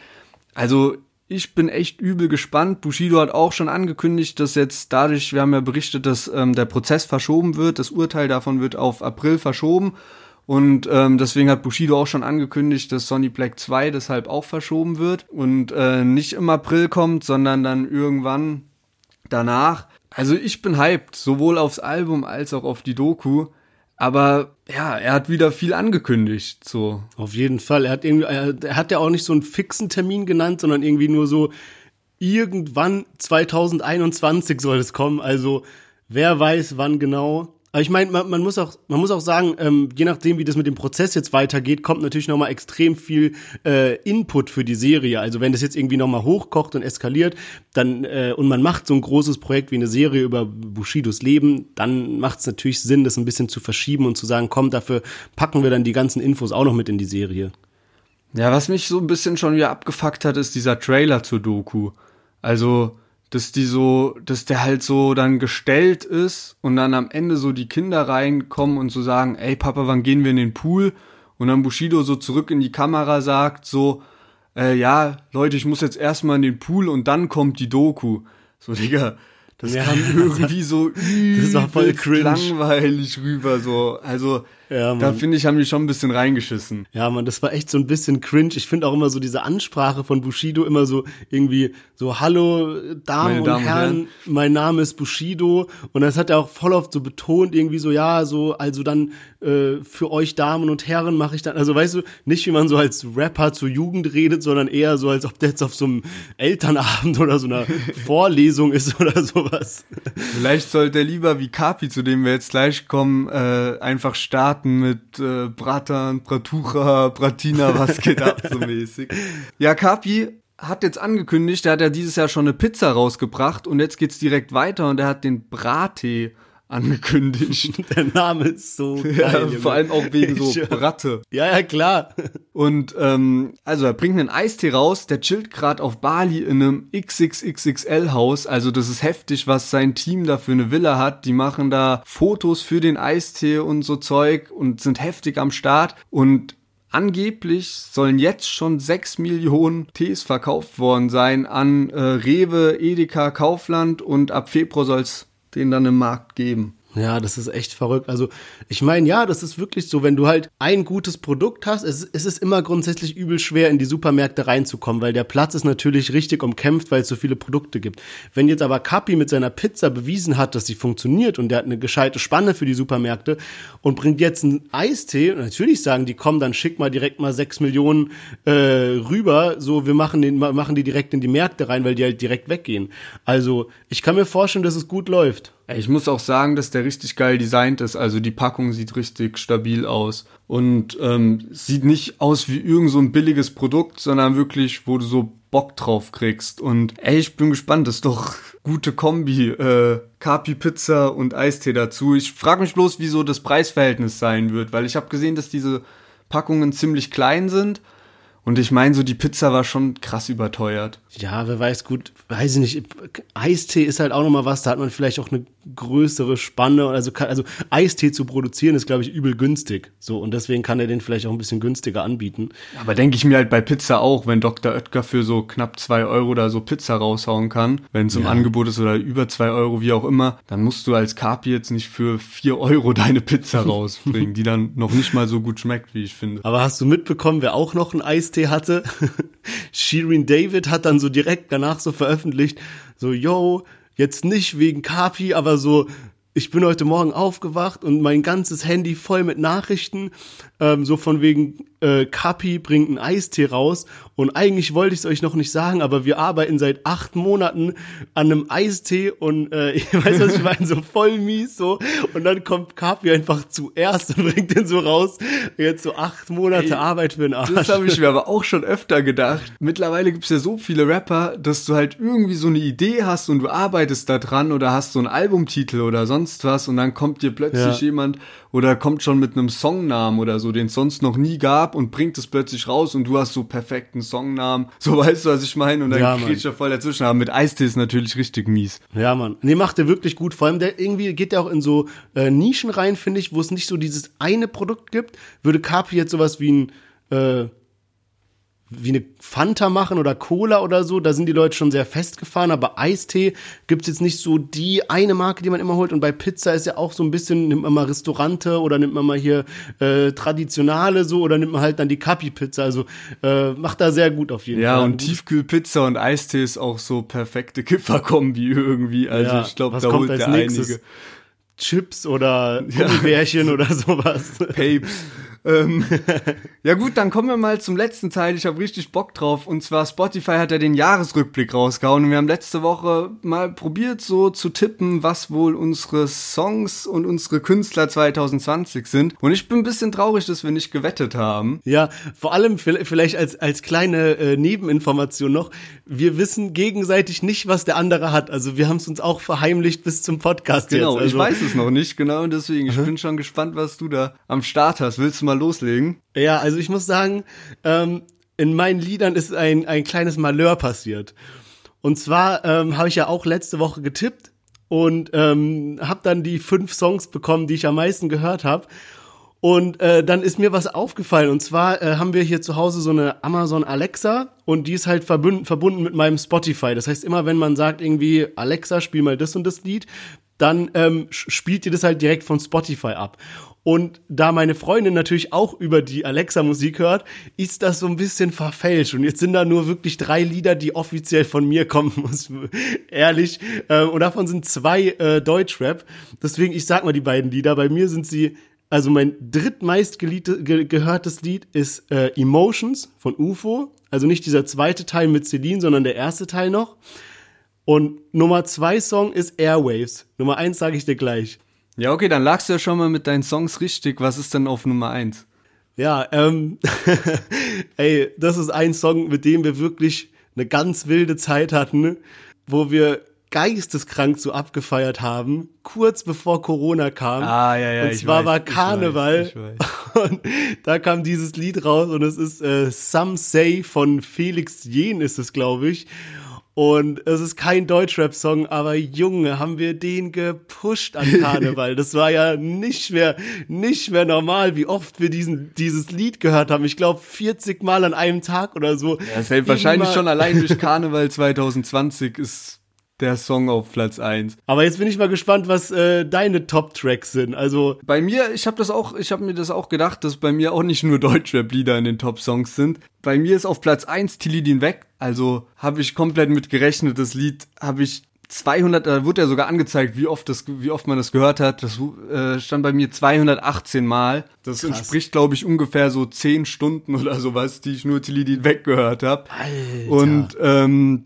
Also, ich bin echt übel gespannt. Bushido hat auch schon angekündigt, dass jetzt dadurch, wir haben ja berichtet, dass ähm, der Prozess verschoben wird, das Urteil davon wird auf April verschoben. Und ähm, deswegen hat Bushido auch schon angekündigt, dass Sonny Black 2 deshalb auch verschoben wird und äh, nicht im April kommt, sondern dann irgendwann danach. Also ich bin hyped, sowohl aufs Album als auch auf die Doku. Aber ja, er hat wieder viel angekündigt, so. Auf jeden Fall. Er hat irgendwie, er, er hat ja auch nicht so einen fixen Termin genannt, sondern irgendwie nur so irgendwann 2021 soll es kommen. Also wer weiß wann genau. Aber ich meine, man, man muss auch, man muss auch sagen, ähm, je nachdem, wie das mit dem Prozess jetzt weitergeht, kommt natürlich nochmal extrem viel äh, Input für die Serie. Also wenn das jetzt irgendwie nochmal hochkocht und eskaliert, dann äh, und man macht so ein großes Projekt wie eine Serie über Bushidos Leben, dann macht es natürlich Sinn, das ein bisschen zu verschieben und zu sagen, komm, dafür packen wir dann die ganzen Infos auch noch mit in die Serie. Ja, was mich so ein bisschen schon wieder abgefuckt hat, ist dieser Trailer zur Doku. Also dass die so, dass der halt so dann gestellt ist und dann am Ende so die Kinder reinkommen und so sagen, ey Papa, wann gehen wir in den Pool? Und dann Bushido so zurück in die Kamera sagt so, äh, ja, Leute, ich muss jetzt erstmal in den Pool und dann kommt die Doku. So, Digga, das Ja, kam <laughs> irgendwie so das war voll cringe. langweilig rüber, so. Also, Ja, da finde ich, haben die schon ein bisschen reingeschissen. Ja, man, das war echt so ein bisschen cringe. Ich finde auch immer so diese Ansprache von Bushido immer so irgendwie so Hallo Damen, und, Damen und Herren, Herren. mein Name ist Bushido und das hat er auch voll oft so betont irgendwie so ja, so also dann äh, für euch Damen und Herren mache ich dann also weißt du, nicht wie man so als Rapper zur Jugend redet, sondern eher so als ob der jetzt auf so einem Elternabend <laughs> oder so einer Vorlesung ist <laughs> oder sowas. Vielleicht sollte er lieber wie Kapi, zu dem wir jetzt gleich kommen, äh, einfach starten mit äh, Bratan, Bratucha, Bratina, was geht ab, so mäßig. Ja, Kapi hat jetzt angekündigt, der hat ja dieses Jahr schon eine Pizza rausgebracht und jetzt geht's direkt weiter und er hat den Brattee angekündigt. <laughs> Der Name ist so geil. ja, vor allem auch wegen so Bratte. Ja, ja, klar. Und ähm, also er bringt einen Eistee raus, der chillt gerade auf Bali in einem XXXXL-Haus. Also das ist heftig, was sein Team da für eine Villa hat. Die machen da Fotos für den Eistee und so Zeug und sind heftig am Start. Und angeblich sollen jetzt schon 6 Millionen Tees verkauft worden sein an äh, Rewe, Edeka, Kaufland und ab Februar soll es den dann im Markt geben. Ja, das ist echt verrückt. Also, ich meine, ja, das ist wirklich so, wenn du halt ein gutes Produkt hast, es, es ist immer grundsätzlich übel schwer, in die Supermärkte reinzukommen, weil der Platz ist natürlich richtig umkämpft, weil es so viele Produkte gibt. Wenn jetzt aber Kapi mit seiner Pizza bewiesen hat, dass sie funktioniert und der hat eine gescheite Spanne für die Supermärkte und bringt jetzt einen Eistee, natürlich sagen die, komm, dann schick mal direkt mal sechs Millionen äh, rüber, so, wir machen, den, machen die direkt in die Märkte rein, weil die halt direkt weggehen. Also, ich kann mir vorstellen, dass es gut läuft. Ich muss auch sagen, dass der richtig geil designt ist. Also die Packung sieht richtig stabil aus. Und ähm, sieht nicht aus wie irgend so ein billiges Produkt, sondern wirklich, wo du so Bock drauf kriegst. Und ey, ich bin gespannt. Das ist doch gute Kombi. Äh, Kapi Pizza und Eistee dazu. Ich frage mich bloß, wieso das Preisverhältnis sein wird. Weil ich habe gesehen, dass diese Packungen ziemlich klein sind. Und ich meine, so die Pizza war schon krass überteuert. Ja, wer weiß, gut, weiß ich nicht. Eistee ist halt auch nochmal was, da hat man vielleicht auch eine größere Spanne. Also, kann, also Eistee zu produzieren ist, glaube ich, übel günstig. So, und deswegen kann er den vielleicht auch ein bisschen günstiger anbieten. Aber denke ich mir halt bei Pizza auch, wenn Dr. Oetker für so knapp zwei Euro da so Pizza raushauen kann, wenn es im Ja. Angebot ist oder über zwei Euro, wie auch immer, dann musst du als Kapi jetzt nicht für vier Euro deine Pizza <laughs> rausbringen, die dann noch nicht mal so gut schmeckt, wie ich finde. Aber hast du mitbekommen, wer auch noch einen Eistee hatte? Shirin David hat dann so direkt danach so veröffentlicht, so, yo, jetzt nicht wegen Kapi, aber so, ich bin heute Morgen aufgewacht und mein ganzes Handy voll mit Nachrichten, ähm, so von wegen, äh, Kapi bringt einen Eistee raus und eigentlich wollte ich es euch noch nicht sagen, aber wir arbeiten seit acht Monaten an einem Eistee und äh, <laughs> ich weiß, was ich meine, so voll mies so und dann kommt Kapi einfach zuerst und <laughs> bringt den so raus, jetzt so acht Monate Ey, Arbeit für den Arsch. Das habe ich mir aber auch schon öfter gedacht. Mittlerweile gibt's ja so viele Rapper, dass du halt irgendwie so eine Idee hast und du arbeitest da dran oder hast so einen Albumtitel oder sonst was und dann kommt dir plötzlich Ja. jemand oder kommt schon mit einem Songnamen oder so, den es sonst noch nie gab und bringt es plötzlich raus und du hast so perfekten Songnamen. <laughs> So weißt du, was ich meine? Und dann Ja, kriegst du voll dazwischen. Aber mit Eistee ist natürlich richtig mies. Ja, Mann. Nee, macht er wirklich gut. Vor allem, der irgendwie geht der auch in so äh, Nischen rein, finde ich, wo es nicht so dieses eine Produkt gibt. Würde Capri jetzt sowas wie ein, äh, wie eine Fanta machen oder Cola oder so, da sind die Leute schon sehr festgefahren, aber Eistee gibt's jetzt nicht so die eine Marke, die man immer holt. Und bei Pizza ist ja auch so ein bisschen, nimmt man mal Restaurante oder nimmt man mal hier äh, traditionale so oder nimmt man halt dann die Capi-Pizza. Also äh, macht da sehr gut auf jeden Ja, Fall. und Tiefkühlpizza und Eistee ist auch so perfekte Kifferkombi irgendwie. Also Ja, ich glaube, da kommt holt als der nächstes? einige. Chips oder Gummibärchen oder sowas. Papes. Ähm, <laughs> ja gut, dann kommen wir mal zum letzten Teil. Ich habe richtig Bock drauf. Und zwar Spotify hat ja den Jahresrückblick rausgehauen. Und wir haben letzte Woche mal probiert so zu tippen, was wohl unsere Songs und unsere Künstler 2020 sind. Und ich bin ein bisschen traurig, dass wir nicht gewettet haben. Ja, vor allem vielleicht als, als kleine äh, Nebeninformation noch. Wir wissen gegenseitig nicht, was der andere hat. Also wir haben es uns auch verheimlicht bis zum Podcast genau, jetzt. Also. ich weiß es noch nicht, genau. Und deswegen, ich bin schon gespannt, was du da am Start hast. Willst du mal loslegen? Ja, also ich muss sagen, ähm, in meinen Liedern ist ein, ein kleines Malheur passiert. Und zwar ähm, habe ich ja auch letzte Woche getippt und ähm, habe dann die fünf Songs bekommen, die ich am meisten gehört habe. Und äh, dann ist mir was aufgefallen. Und zwar äh, haben wir hier zu Hause so eine Amazon Alexa und die ist halt verbunden, verbunden mit meinem Spotify. Das heißt, immer wenn man sagt irgendwie, Alexa, spiel mal das und das Lied, dann ähm, spielt ihr das halt direkt von Spotify ab. Und da meine Freundin natürlich auch über die Alexa-Musik hört, ist das so ein bisschen verfälscht. Und jetzt sind da nur wirklich drei Lieder, die offiziell von mir kommen, <laughs> muss ehrlich. Ähm, und davon sind zwei äh, Deutschrap. Deswegen, ich sag mal die beiden Lieder. Bei mir sind sie, also mein drittmeist ge gehörtes Lied ist äh, Emotions von UFO. Also nicht dieser zweite Teil mit Celine, sondern der erste Teil noch. Und Nummer zwei Song ist Airwaves. Nummer eins sage ich dir gleich. Ja, okay, dann lagst du ja schon mal mit deinen Songs richtig. Was ist denn auf Nummer eins? Ja, ähm, <laughs> ey, das ist ein Song, mit dem wir wirklich eine ganz wilde Zeit hatten, wo wir geisteskrank so abgefeiert haben, kurz bevor Corona kam. Ah, ja, ja. Und zwar weiß, war Karneval. Ich weiß, ich <laughs> weiß. Und da kam dieses Lied raus und es ist äh, Some Say von Felix Jen ist es, glaube ich. Und es ist kein Deutschrap-Song, aber Junge, haben wir den gepusht an <laughs> Karneval. Das war ja nicht mehr, nicht mehr normal, wie oft wir diesen, dieses Lied gehört haben. Ich glaube 40 Mal an einem Tag oder so. Ja, selbst wahrscheinlich schon allein durch <laughs> Karneval 2020 ist der Song auf Platz 1. Aber jetzt bin ich mal gespannt, was äh, deine Top-Tracks sind. Also bei mir, ich habe das auch, ich habe mir das auch gedacht, dass bei mir auch nicht nur <laughs> Deutschrap-Lieder in den Top-Songs sind. Bei mir ist auf Platz 1 Tilidin weg. Also habe ich komplett mit gerechnet. Das Lied habe ich 200, da wurde ja sogar angezeigt, wie oft das, wie oft man das gehört hat. Das äh, stand bei mir 218 Mal. Das Krass. entspricht, glaube ich, ungefähr so 10 Stunden <laughs> oder sowas, die ich nur Tilidin weggehört habe. Und ähm,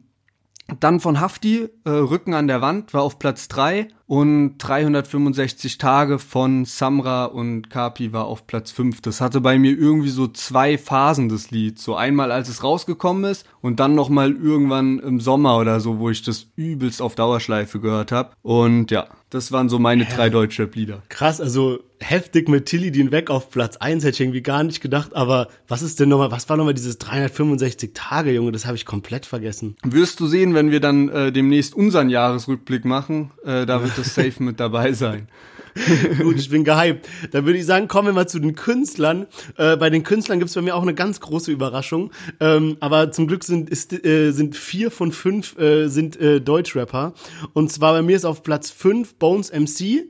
dann von Hafti, äh, Rücken an der Wand, war auf Platz drei und 365 Tage von Samra und Kapi war auf Platz 5. Das hatte bei mir irgendwie so zwei Phasen das Lied. So einmal als es rausgekommen ist und dann nochmal irgendwann im Sommer oder so, wo ich das übelst auf Dauerschleife gehört habe. Und ja, das waren so meine ja. drei Deutschrap-Lieder. Krass, also heftig mit Tilly den weg auf Platz 1 hätte ich irgendwie gar nicht gedacht, aber was ist denn nochmal, was war nochmal dieses 365 Tage, Junge, das habe ich komplett vergessen. Wirst du sehen, wenn wir dann äh, demnächst unseren Jahresrückblick machen, äh, da wird das safe mit dabei sein. <laughs> Gut, ich bin gehypt. Dann würde ich sagen, kommen wir mal zu den Künstlern. Äh, bei den Künstlern gibt es bei mir auch eine ganz große Überraschung. Ähm, aber zum Glück sind, ist, äh, sind vier von fünf äh, sind äh, Deutschrapper. Und zwar bei mir ist auf Platz fünf Bones MC.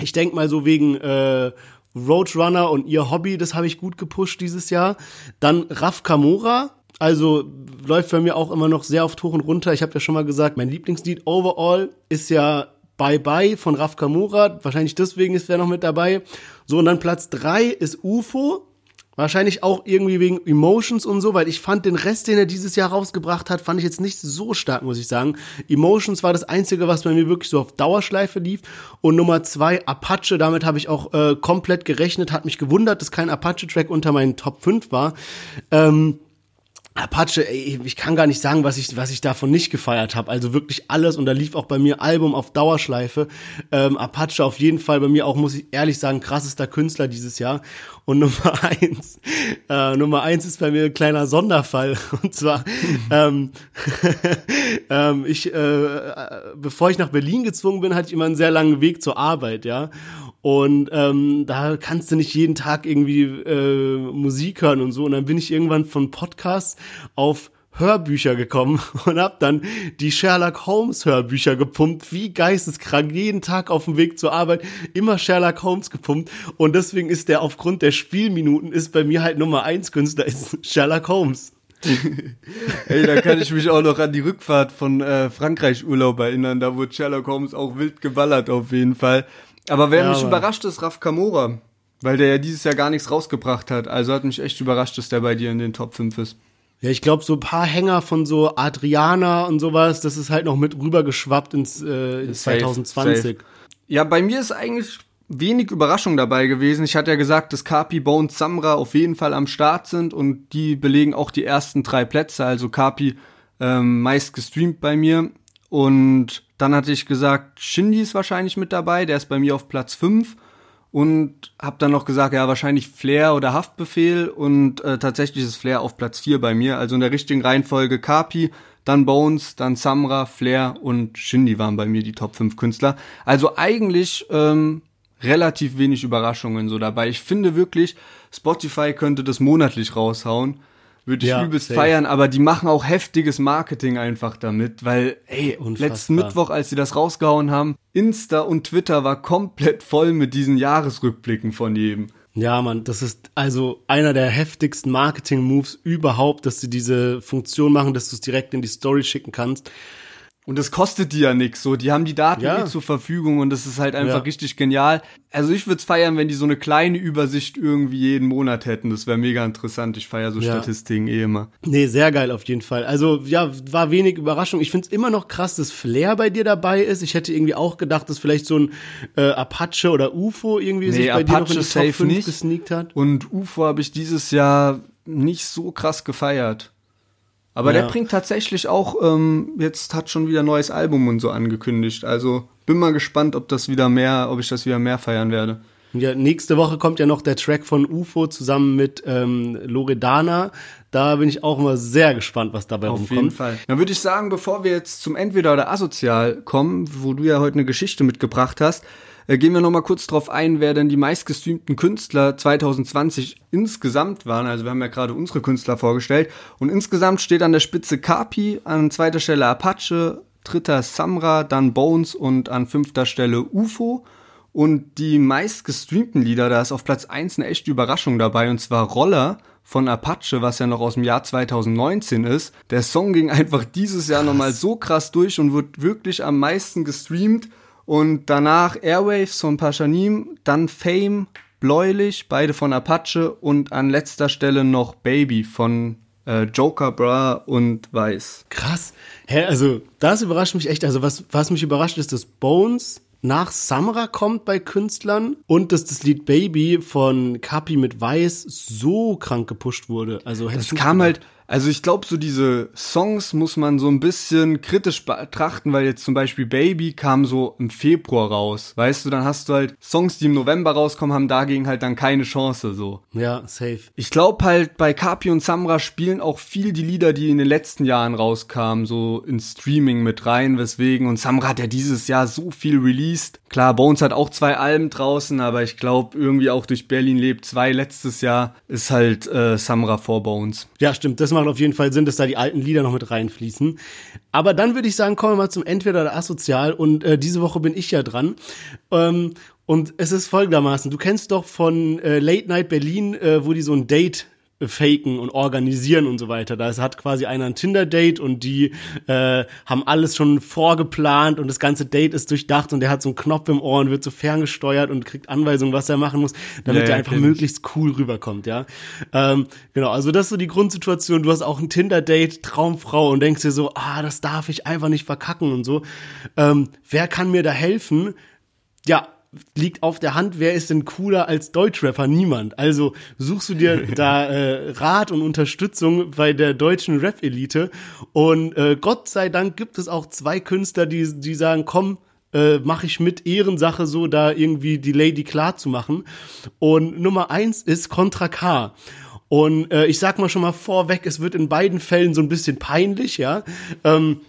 Ich denke mal so wegen äh, Roadrunner und ihr Hobby, das habe ich gut gepusht dieses Jahr. Dann Raf Kamora, also läuft bei mir auch immer noch sehr hoch und runter. Ich habe ja schon mal gesagt, mein Lieblingslied Overall ist ja Bye Bye von Raf Kamura. Wahrscheinlich deswegen ist er noch mit dabei. So, und dann Platz drei ist UFO. Wahrscheinlich auch irgendwie wegen Emotions und so, weil ich fand den Rest, den er dieses Jahr rausgebracht hat, fand ich jetzt nicht so stark, muss ich sagen. Emotions war das Einzige, was bei mir wirklich so auf Dauerschleife lief. Und Nummer zwei, Apache, damit habe ich auch äh, komplett gerechnet, hat mich gewundert, dass kein Apache-Track unter meinen Top 5 war. Ähm, Apache, ey, ich kann gar nicht sagen, was ich, was ich davon nicht gefeiert habe. Also wirklich alles und da lief auch bei mir Album auf Dauerschleife. Ähm, Apache auf jeden Fall bei mir auch, muss ich ehrlich sagen, krassester Künstler dieses Jahr. Und <laughs> Nummer eins, äh, Nummer eins ist bei mir ein kleiner Sonderfall. <laughs> Und zwar, ähm, <laughs> ähm, ich, äh, bevor ich nach Berlin gezwungen bin, hatte ich immer einen sehr langen Weg zur Arbeit, ja. Und ähm, da kannst du nicht jeden Tag irgendwie äh, Musik hören und so. Und dann bin ich irgendwann von Podcasts auf Hörbücher gekommen <laughs> und hab dann die Sherlock Holmes Hörbücher gepumpt, wie geisteskrank, jeden Tag auf dem Weg zur Arbeit immer Sherlock Holmes gepumpt und deswegen ist der aufgrund der Spielminuten ist bei mir halt Nummer eins Künstler ist <laughs> Sherlock Holmes. <laughs> Ey, da kann ich mich auch noch an die Rückfahrt von äh, Frankreich Urlaub erinnern, da wurde Sherlock Holmes auch wild geballert auf jeden Fall. Aber wer ja, mich aber. überrascht ist, Raf Kamora. Weil der ja dieses Jahr gar nichts rausgebracht hat. Also hat mich echt überrascht, dass der bei dir in den Top 5 ist. Ja, ich glaube, so ein paar Hänger von so Adriana und sowas, das ist halt noch mit rübergeschwappt ins, äh, ins Safe, 2020. safe. Ja, bei mir ist eigentlich wenig Überraschung dabei gewesen. Ich hatte ja gesagt, dass Kapi, Bones, Samra auf jeden Fall am Start sind und die belegen auch die ersten drei Plätze. Also Kapi ähm, meist gestreamt bei mir. Und dann hatte ich gesagt, Shindy ist wahrscheinlich mit dabei, der ist bei mir auf Platz 5 und habe dann noch gesagt, ja, wahrscheinlich Flair oder Haftbefehl und äh, tatsächlich ist Flair auf Platz 4 bei mir, also in der richtigen Reihenfolge Kapi, dann Bones, dann Samra, Flair und Shindy waren bei mir die Top 5 Künstler. Also eigentlich ähm, relativ wenig Überraschungen so dabei. Ich finde wirklich, Spotify könnte das monatlich raushauen. Würde ich Ja, übelst safe. feiern, aber die machen auch heftiges Marketing einfach damit, weil, ey, Unfassbar. letzten Mittwoch, als sie das rausgehauen haben, Insta und Twitter war komplett voll mit diesen Jahresrückblicken von jedem. Ja, Mann, das ist also einer der heftigsten Marketing-Moves überhaupt, dass sie diese Funktion machen, dass du es direkt in die Story schicken kannst. Und das kostet die ja nix, so. Die haben die Daten Ja. eh zur Verfügung und das ist halt einfach Ja. richtig genial. Also ich würde es feiern, wenn die so eine kleine Übersicht irgendwie jeden Monat hätten. Das wäre mega interessant. Ich feier so Ja. Statistiken eh immer. Nee, sehr geil auf jeden Fall. Also, ja, war wenig Überraschung. Ich find's immer noch krass, dass Flair bei dir dabei ist. Ich hätte irgendwie auch gedacht, dass vielleicht so ein äh, Apache oder UFO irgendwie sich bei dir noch in Apache die Top safe 5 nicht. gesneakt hat. Und UFO habe ich dieses Jahr nicht so krass gefeiert. Aber Ja. der bringt tatsächlich auch, ähm, jetzt hat schon wieder ein neues Album und so angekündigt. Also bin mal gespannt, ob das wieder mehr, ob ich das wieder mehr feiern werde. Ja, nächste Woche kommt ja noch der Track von UFO zusammen mit ähm, Loredana. Da bin ich auch mal sehr gespannt, was dabei Auf rumkommt. jeden Fall. Dann würde ich sagen, bevor wir jetzt zum Entweder oder Asozial kommen, wo du ja heute eine Geschichte mitgebracht hast, äh, gehen wir noch mal kurz drauf ein, wer denn die meistgestreamten Künstler 2020 insgesamt waren. Also wir haben ja gerade unsere Künstler vorgestellt. Und insgesamt steht an der Spitze Kapi, an zweiter Stelle Apache, dritter Samra, dann Bones und an fünfter Stelle UFO. Und die meistgestreamten Lieder, da ist auf Platz 1 eine echte Überraschung dabei, und zwar Roller von Apache, was ja noch aus dem Jahr 2019 ist. Der Song ging <laughs> einfach dieses Jahr nochmal so krass durch und wird wirklich am meisten gestreamt. Und danach Airwaves von Paschanim, dann Fame, Bläulich, beide von Apache und an letzter Stelle noch Baby von äh, Joker Bra und Weiß. Krass. Hä, also, das überrascht mich echt. Also, was, was mich überrascht, ist, dass Bones nach Samra kommt bei Künstlern und dass das Lied Baby von Kapi mit Weiß so krank gepusht wurde. Also, hätte Es kam halt, also ich glaube, so diese Songs muss man so ein bisschen kritisch betrachten, weil jetzt zum Beispiel Baby kam so im Februar raus. Weißt du, dann hast du halt Songs, die im November rauskommen, haben dagegen halt dann keine Chance so. Ja, safe. Ich glaube halt, bei Kapi und Samra spielen auch viel die Lieder, die in den letzten Jahren rauskamen, so in Streaming mit rein, weswegen. Und Samra hat ja dieses Jahr so viel released. Klar, Bones hat auch zwei Alben draußen, aber ich glaube, irgendwie auch durch Berlin lebt zwei letztes Jahr ist halt äh, Samra vor Bones. Ja, stimmt. Das macht auf jeden Fall Sinn, dass da die alten Lieder noch mit reinfließen. Aber dann würde ich sagen, kommen wir mal zum Entweder oder Asozial. Und äh, diese Woche bin ich ja dran. Ähm, und es ist folgendermaßen. Du kennst doch von äh, Late Night Berlin, äh, wo die so ein Date faken und organisieren und so weiter. Da hat quasi einer ein Tinder-Date und die äh, haben alles schon vorgeplant und das ganze Date ist durchdacht und der hat so einen Knopf im Ohr und wird so ferngesteuert und kriegt Anweisungen, was er machen muss, damit Ja, er ja, einfach kenn ich. möglichst cool rüberkommt, ja. Ähm, genau, also das ist so die Grundsituation. Du hast auch ein Tinder-Date, Traumfrau und denkst dir so, ah, das darf ich einfach nicht verkacken und so. Ähm, wer kann mir da helfen? Ja, liegt auf der Hand, wer ist denn cooler als Deutschrapper? Niemand. Also suchst du dir <laughs> da äh, Rat und Unterstützung bei der deutschen Rap-Elite. Und äh, Gott sei Dank gibt es auch zwei Künstler, die, die sagen, komm, äh, mache ich mit Ehrensache so, da irgendwie die Lady klar zu machen. Und Nummer eins ist Contra K. Und äh, ich sag mal schon mal vorweg, es wird in beiden Fällen so ein bisschen peinlich, ja. Ähm,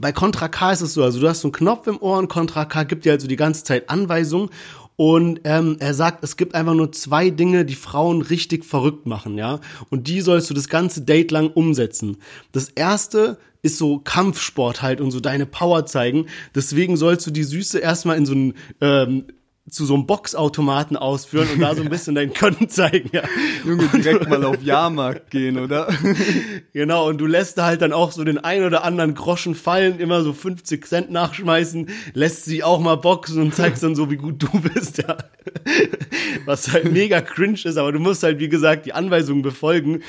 bei Contra K ist es so, also du hast so einen Knopf im Ohr und Contra K gibt dir also die ganze Zeit Anweisungen und ähm, er sagt, es gibt einfach nur zwei Dinge, die Frauen richtig verrückt machen, ja, und die sollst du das ganze Date lang umsetzen. Das erste ist so Kampfsport halt und so deine Power zeigen. Deswegen sollst du die Süße erstmal in so ein ähm, zu so einem Boxautomaten ausführen und da so ein <laughs> bisschen dein Können zeigen, ja. Junge, direkt mal auf Jahrmarkt gehen, oder? <laughs> Genau, und du lässt da halt dann auch so den ein oder anderen Groschen fallen, immer so 50 Cent nachschmeißen, lässt sie auch mal boxen und zeigst dann so, wie gut du bist, ja. Was halt mega cringe ist, aber du musst halt, wie gesagt, die Anweisungen befolgen.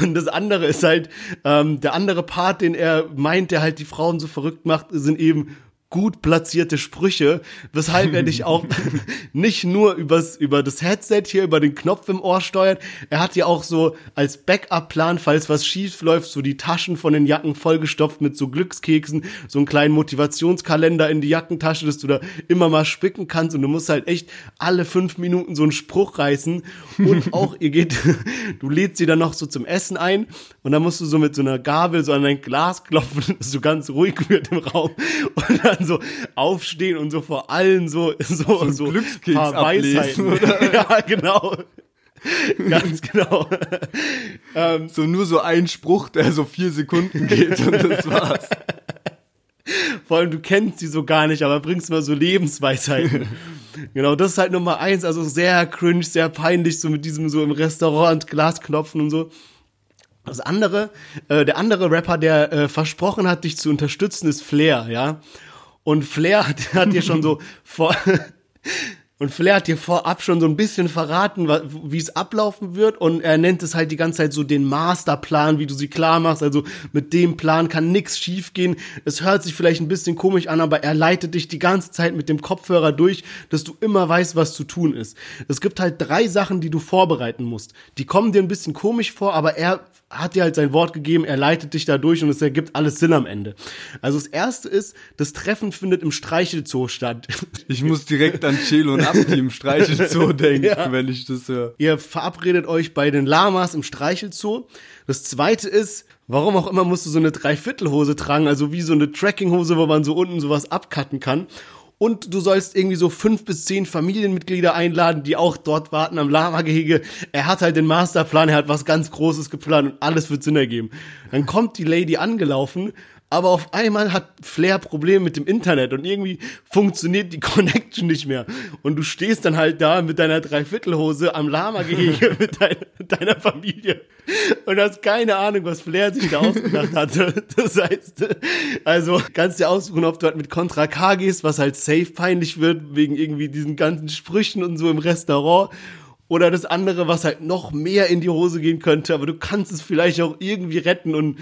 Und das andere ist halt, ähm, der andere Part, den er meint, der halt die Frauen so verrückt macht, sind eben gut platzierte Sprüche, weshalb er dich auch <laughs> nicht nur übers, über das Headset hier, über den Knopf im Ohr steuert, er hat ja auch so als Backup-Plan, falls was schief läuft, so die Taschen von den Jacken vollgestopft mit so Glückskeksen, so einen kleinen Motivationskalender in die Jackentasche, dass du da immer mal spicken kannst. Und du musst halt echt alle fünf Minuten so einen Spruch reißen. Und <laughs> auch, ihr geht, <laughs> du lädst sie dann noch so zum Essen ein. Und dann musst du so mit so einer Gabel so an dein Glas klopfen, dass du ganz ruhig wird im Raum. Und dann so aufstehen und so vor allen so so so, Glückskeks paar ablesen, Weisheiten. <laughs> ja, genau. Ganz genau. ähm, So nur so ein Spruch, der so vier Sekunden geht und das war's. <laughs> vor allem, du kennst sie so gar nicht, aber bringst mal so Lebensweisheiten. <laughs> genau, das ist halt Nummer eins, also sehr cringe, sehr peinlich, so mit diesem so im Restaurant Glasklopfen und so. Das andere, äh, der andere Rapper, der äh, versprochen hat, dich zu unterstützen, ist Flair, ja. Und Flair hat, <laughs> hat dir schon so vor, <laughs> und Flair hat dir vorab schon so ein bisschen verraten, wie es ablaufen wird. Und er nennt es halt die ganze Zeit so den Masterplan, wie du sie klar machst. Also mit dem Plan kann nix schiefgehen. Es hört sich vielleicht ein bisschen komisch an, aber er leitet dich die ganze Zeit mit dem Kopfhörer durch, dass du immer weißt, was zu tun ist. Es gibt halt drei Sachen, die du vorbereiten musst. Die kommen dir ein bisschen komisch vor, aber er hat dir halt sein Wort gegeben, er leitet dich da durch und es ergibt alles Sinn am Ende. Also das erste ist, das Treffen findet im Streichelzoo statt. <laughs> Ich muss direkt an Chelo und Abdi im Streichelzoo <laughs> denken, Ja. wenn ich das höre. Ihr verabredet euch bei den Lamas im Streichelzoo. Das zweite ist, warum auch immer musst du so eine Dreiviertelhose tragen, also wie so eine Trackinghose, wo man so unten sowas abcutten kann. Und du sollst irgendwie so fünf bis zehn Familienmitglieder einladen, die auch dort warten am Lama-Gehege. Er hat halt den Masterplan, er hat was ganz Großes geplant und alles wird Sinn ergeben. Dann kommt die Lady angelaufen, aber auf einmal hat Flair Probleme mit dem Internet und irgendwie funktioniert die <laughs> Connection nicht mehr. Und du stehst dann halt da mit deiner Dreiviertelhose am Lama-Gehege <laughs> mit deiner, deiner Familie und hast keine Ahnung, was Flair sich da ausgedacht hatte. <laughs> Das heißt, also kannst dir aussuchen, ob du halt mit Contra K gehst, was halt safe peinlich wird, wegen irgendwie diesen ganzen Sprüchen und so im Restaurant. Oder das andere, was halt noch mehr in die Hose gehen könnte, aber du kannst es vielleicht auch irgendwie retten und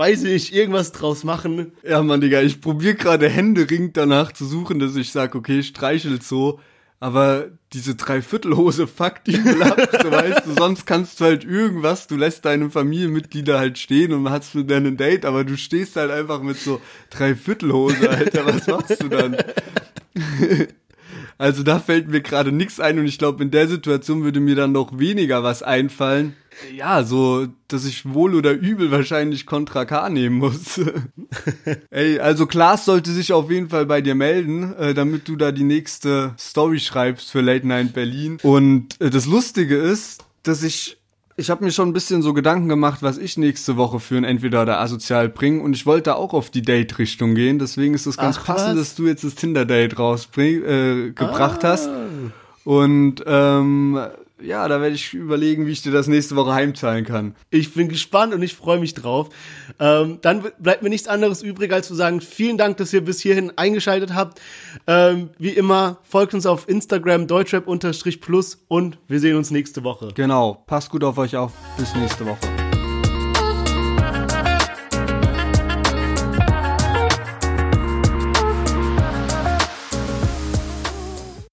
weiß ich nicht, irgendwas draus machen. Ja, Mann, Digga, ich probiere gerade händeringend danach zu suchen, dass ich sag, okay, streichelt so, aber diese Dreiviertelhose fuckt die ab, so weißt du, sonst kannst du halt irgendwas, du lässt deine Familienmitglieder halt stehen und hast mit denen ein Date, aber du stehst halt einfach mit so Dreiviertelhose, Alter, was machst du dann? <laughs> Also da fällt mir gerade nichts ein und ich glaube, in der Situation würde mir dann noch weniger was einfallen. Ja, so, dass ich wohl oder übel wahrscheinlich Contra K nehmen muss. <laughs> Ey, also Klaas sollte sich auf jeden Fall bei dir melden, äh, damit du da die nächste Story schreibst für Late Night Berlin. Und äh, das Lustige ist, dass ich ich habe mir schon ein bisschen so Gedanken gemacht, was ich nächste Woche für ein Entweder oder asozial bringe und ich wollte auch auf die Date-Richtung gehen. Deswegen ist es ganz Ach, passend, was? dass du jetzt das Tinder-Date rausbring, äh, gebracht hast. Und ähm, ja, da werde ich überlegen, wie ich dir das nächste Woche heimzahlen kann. Ich bin gespannt und ich freue mich drauf. Ähm, dann bleibt mir nichts anderes übrig, als zu sagen, vielen Dank, dass ihr bis hierhin eingeschaltet habt. Ähm, wie immer, folgt uns auf Instagram, deutschrap-plus und wir sehen uns nächste Woche. Genau, passt gut auf euch auf. Bis nächste Woche.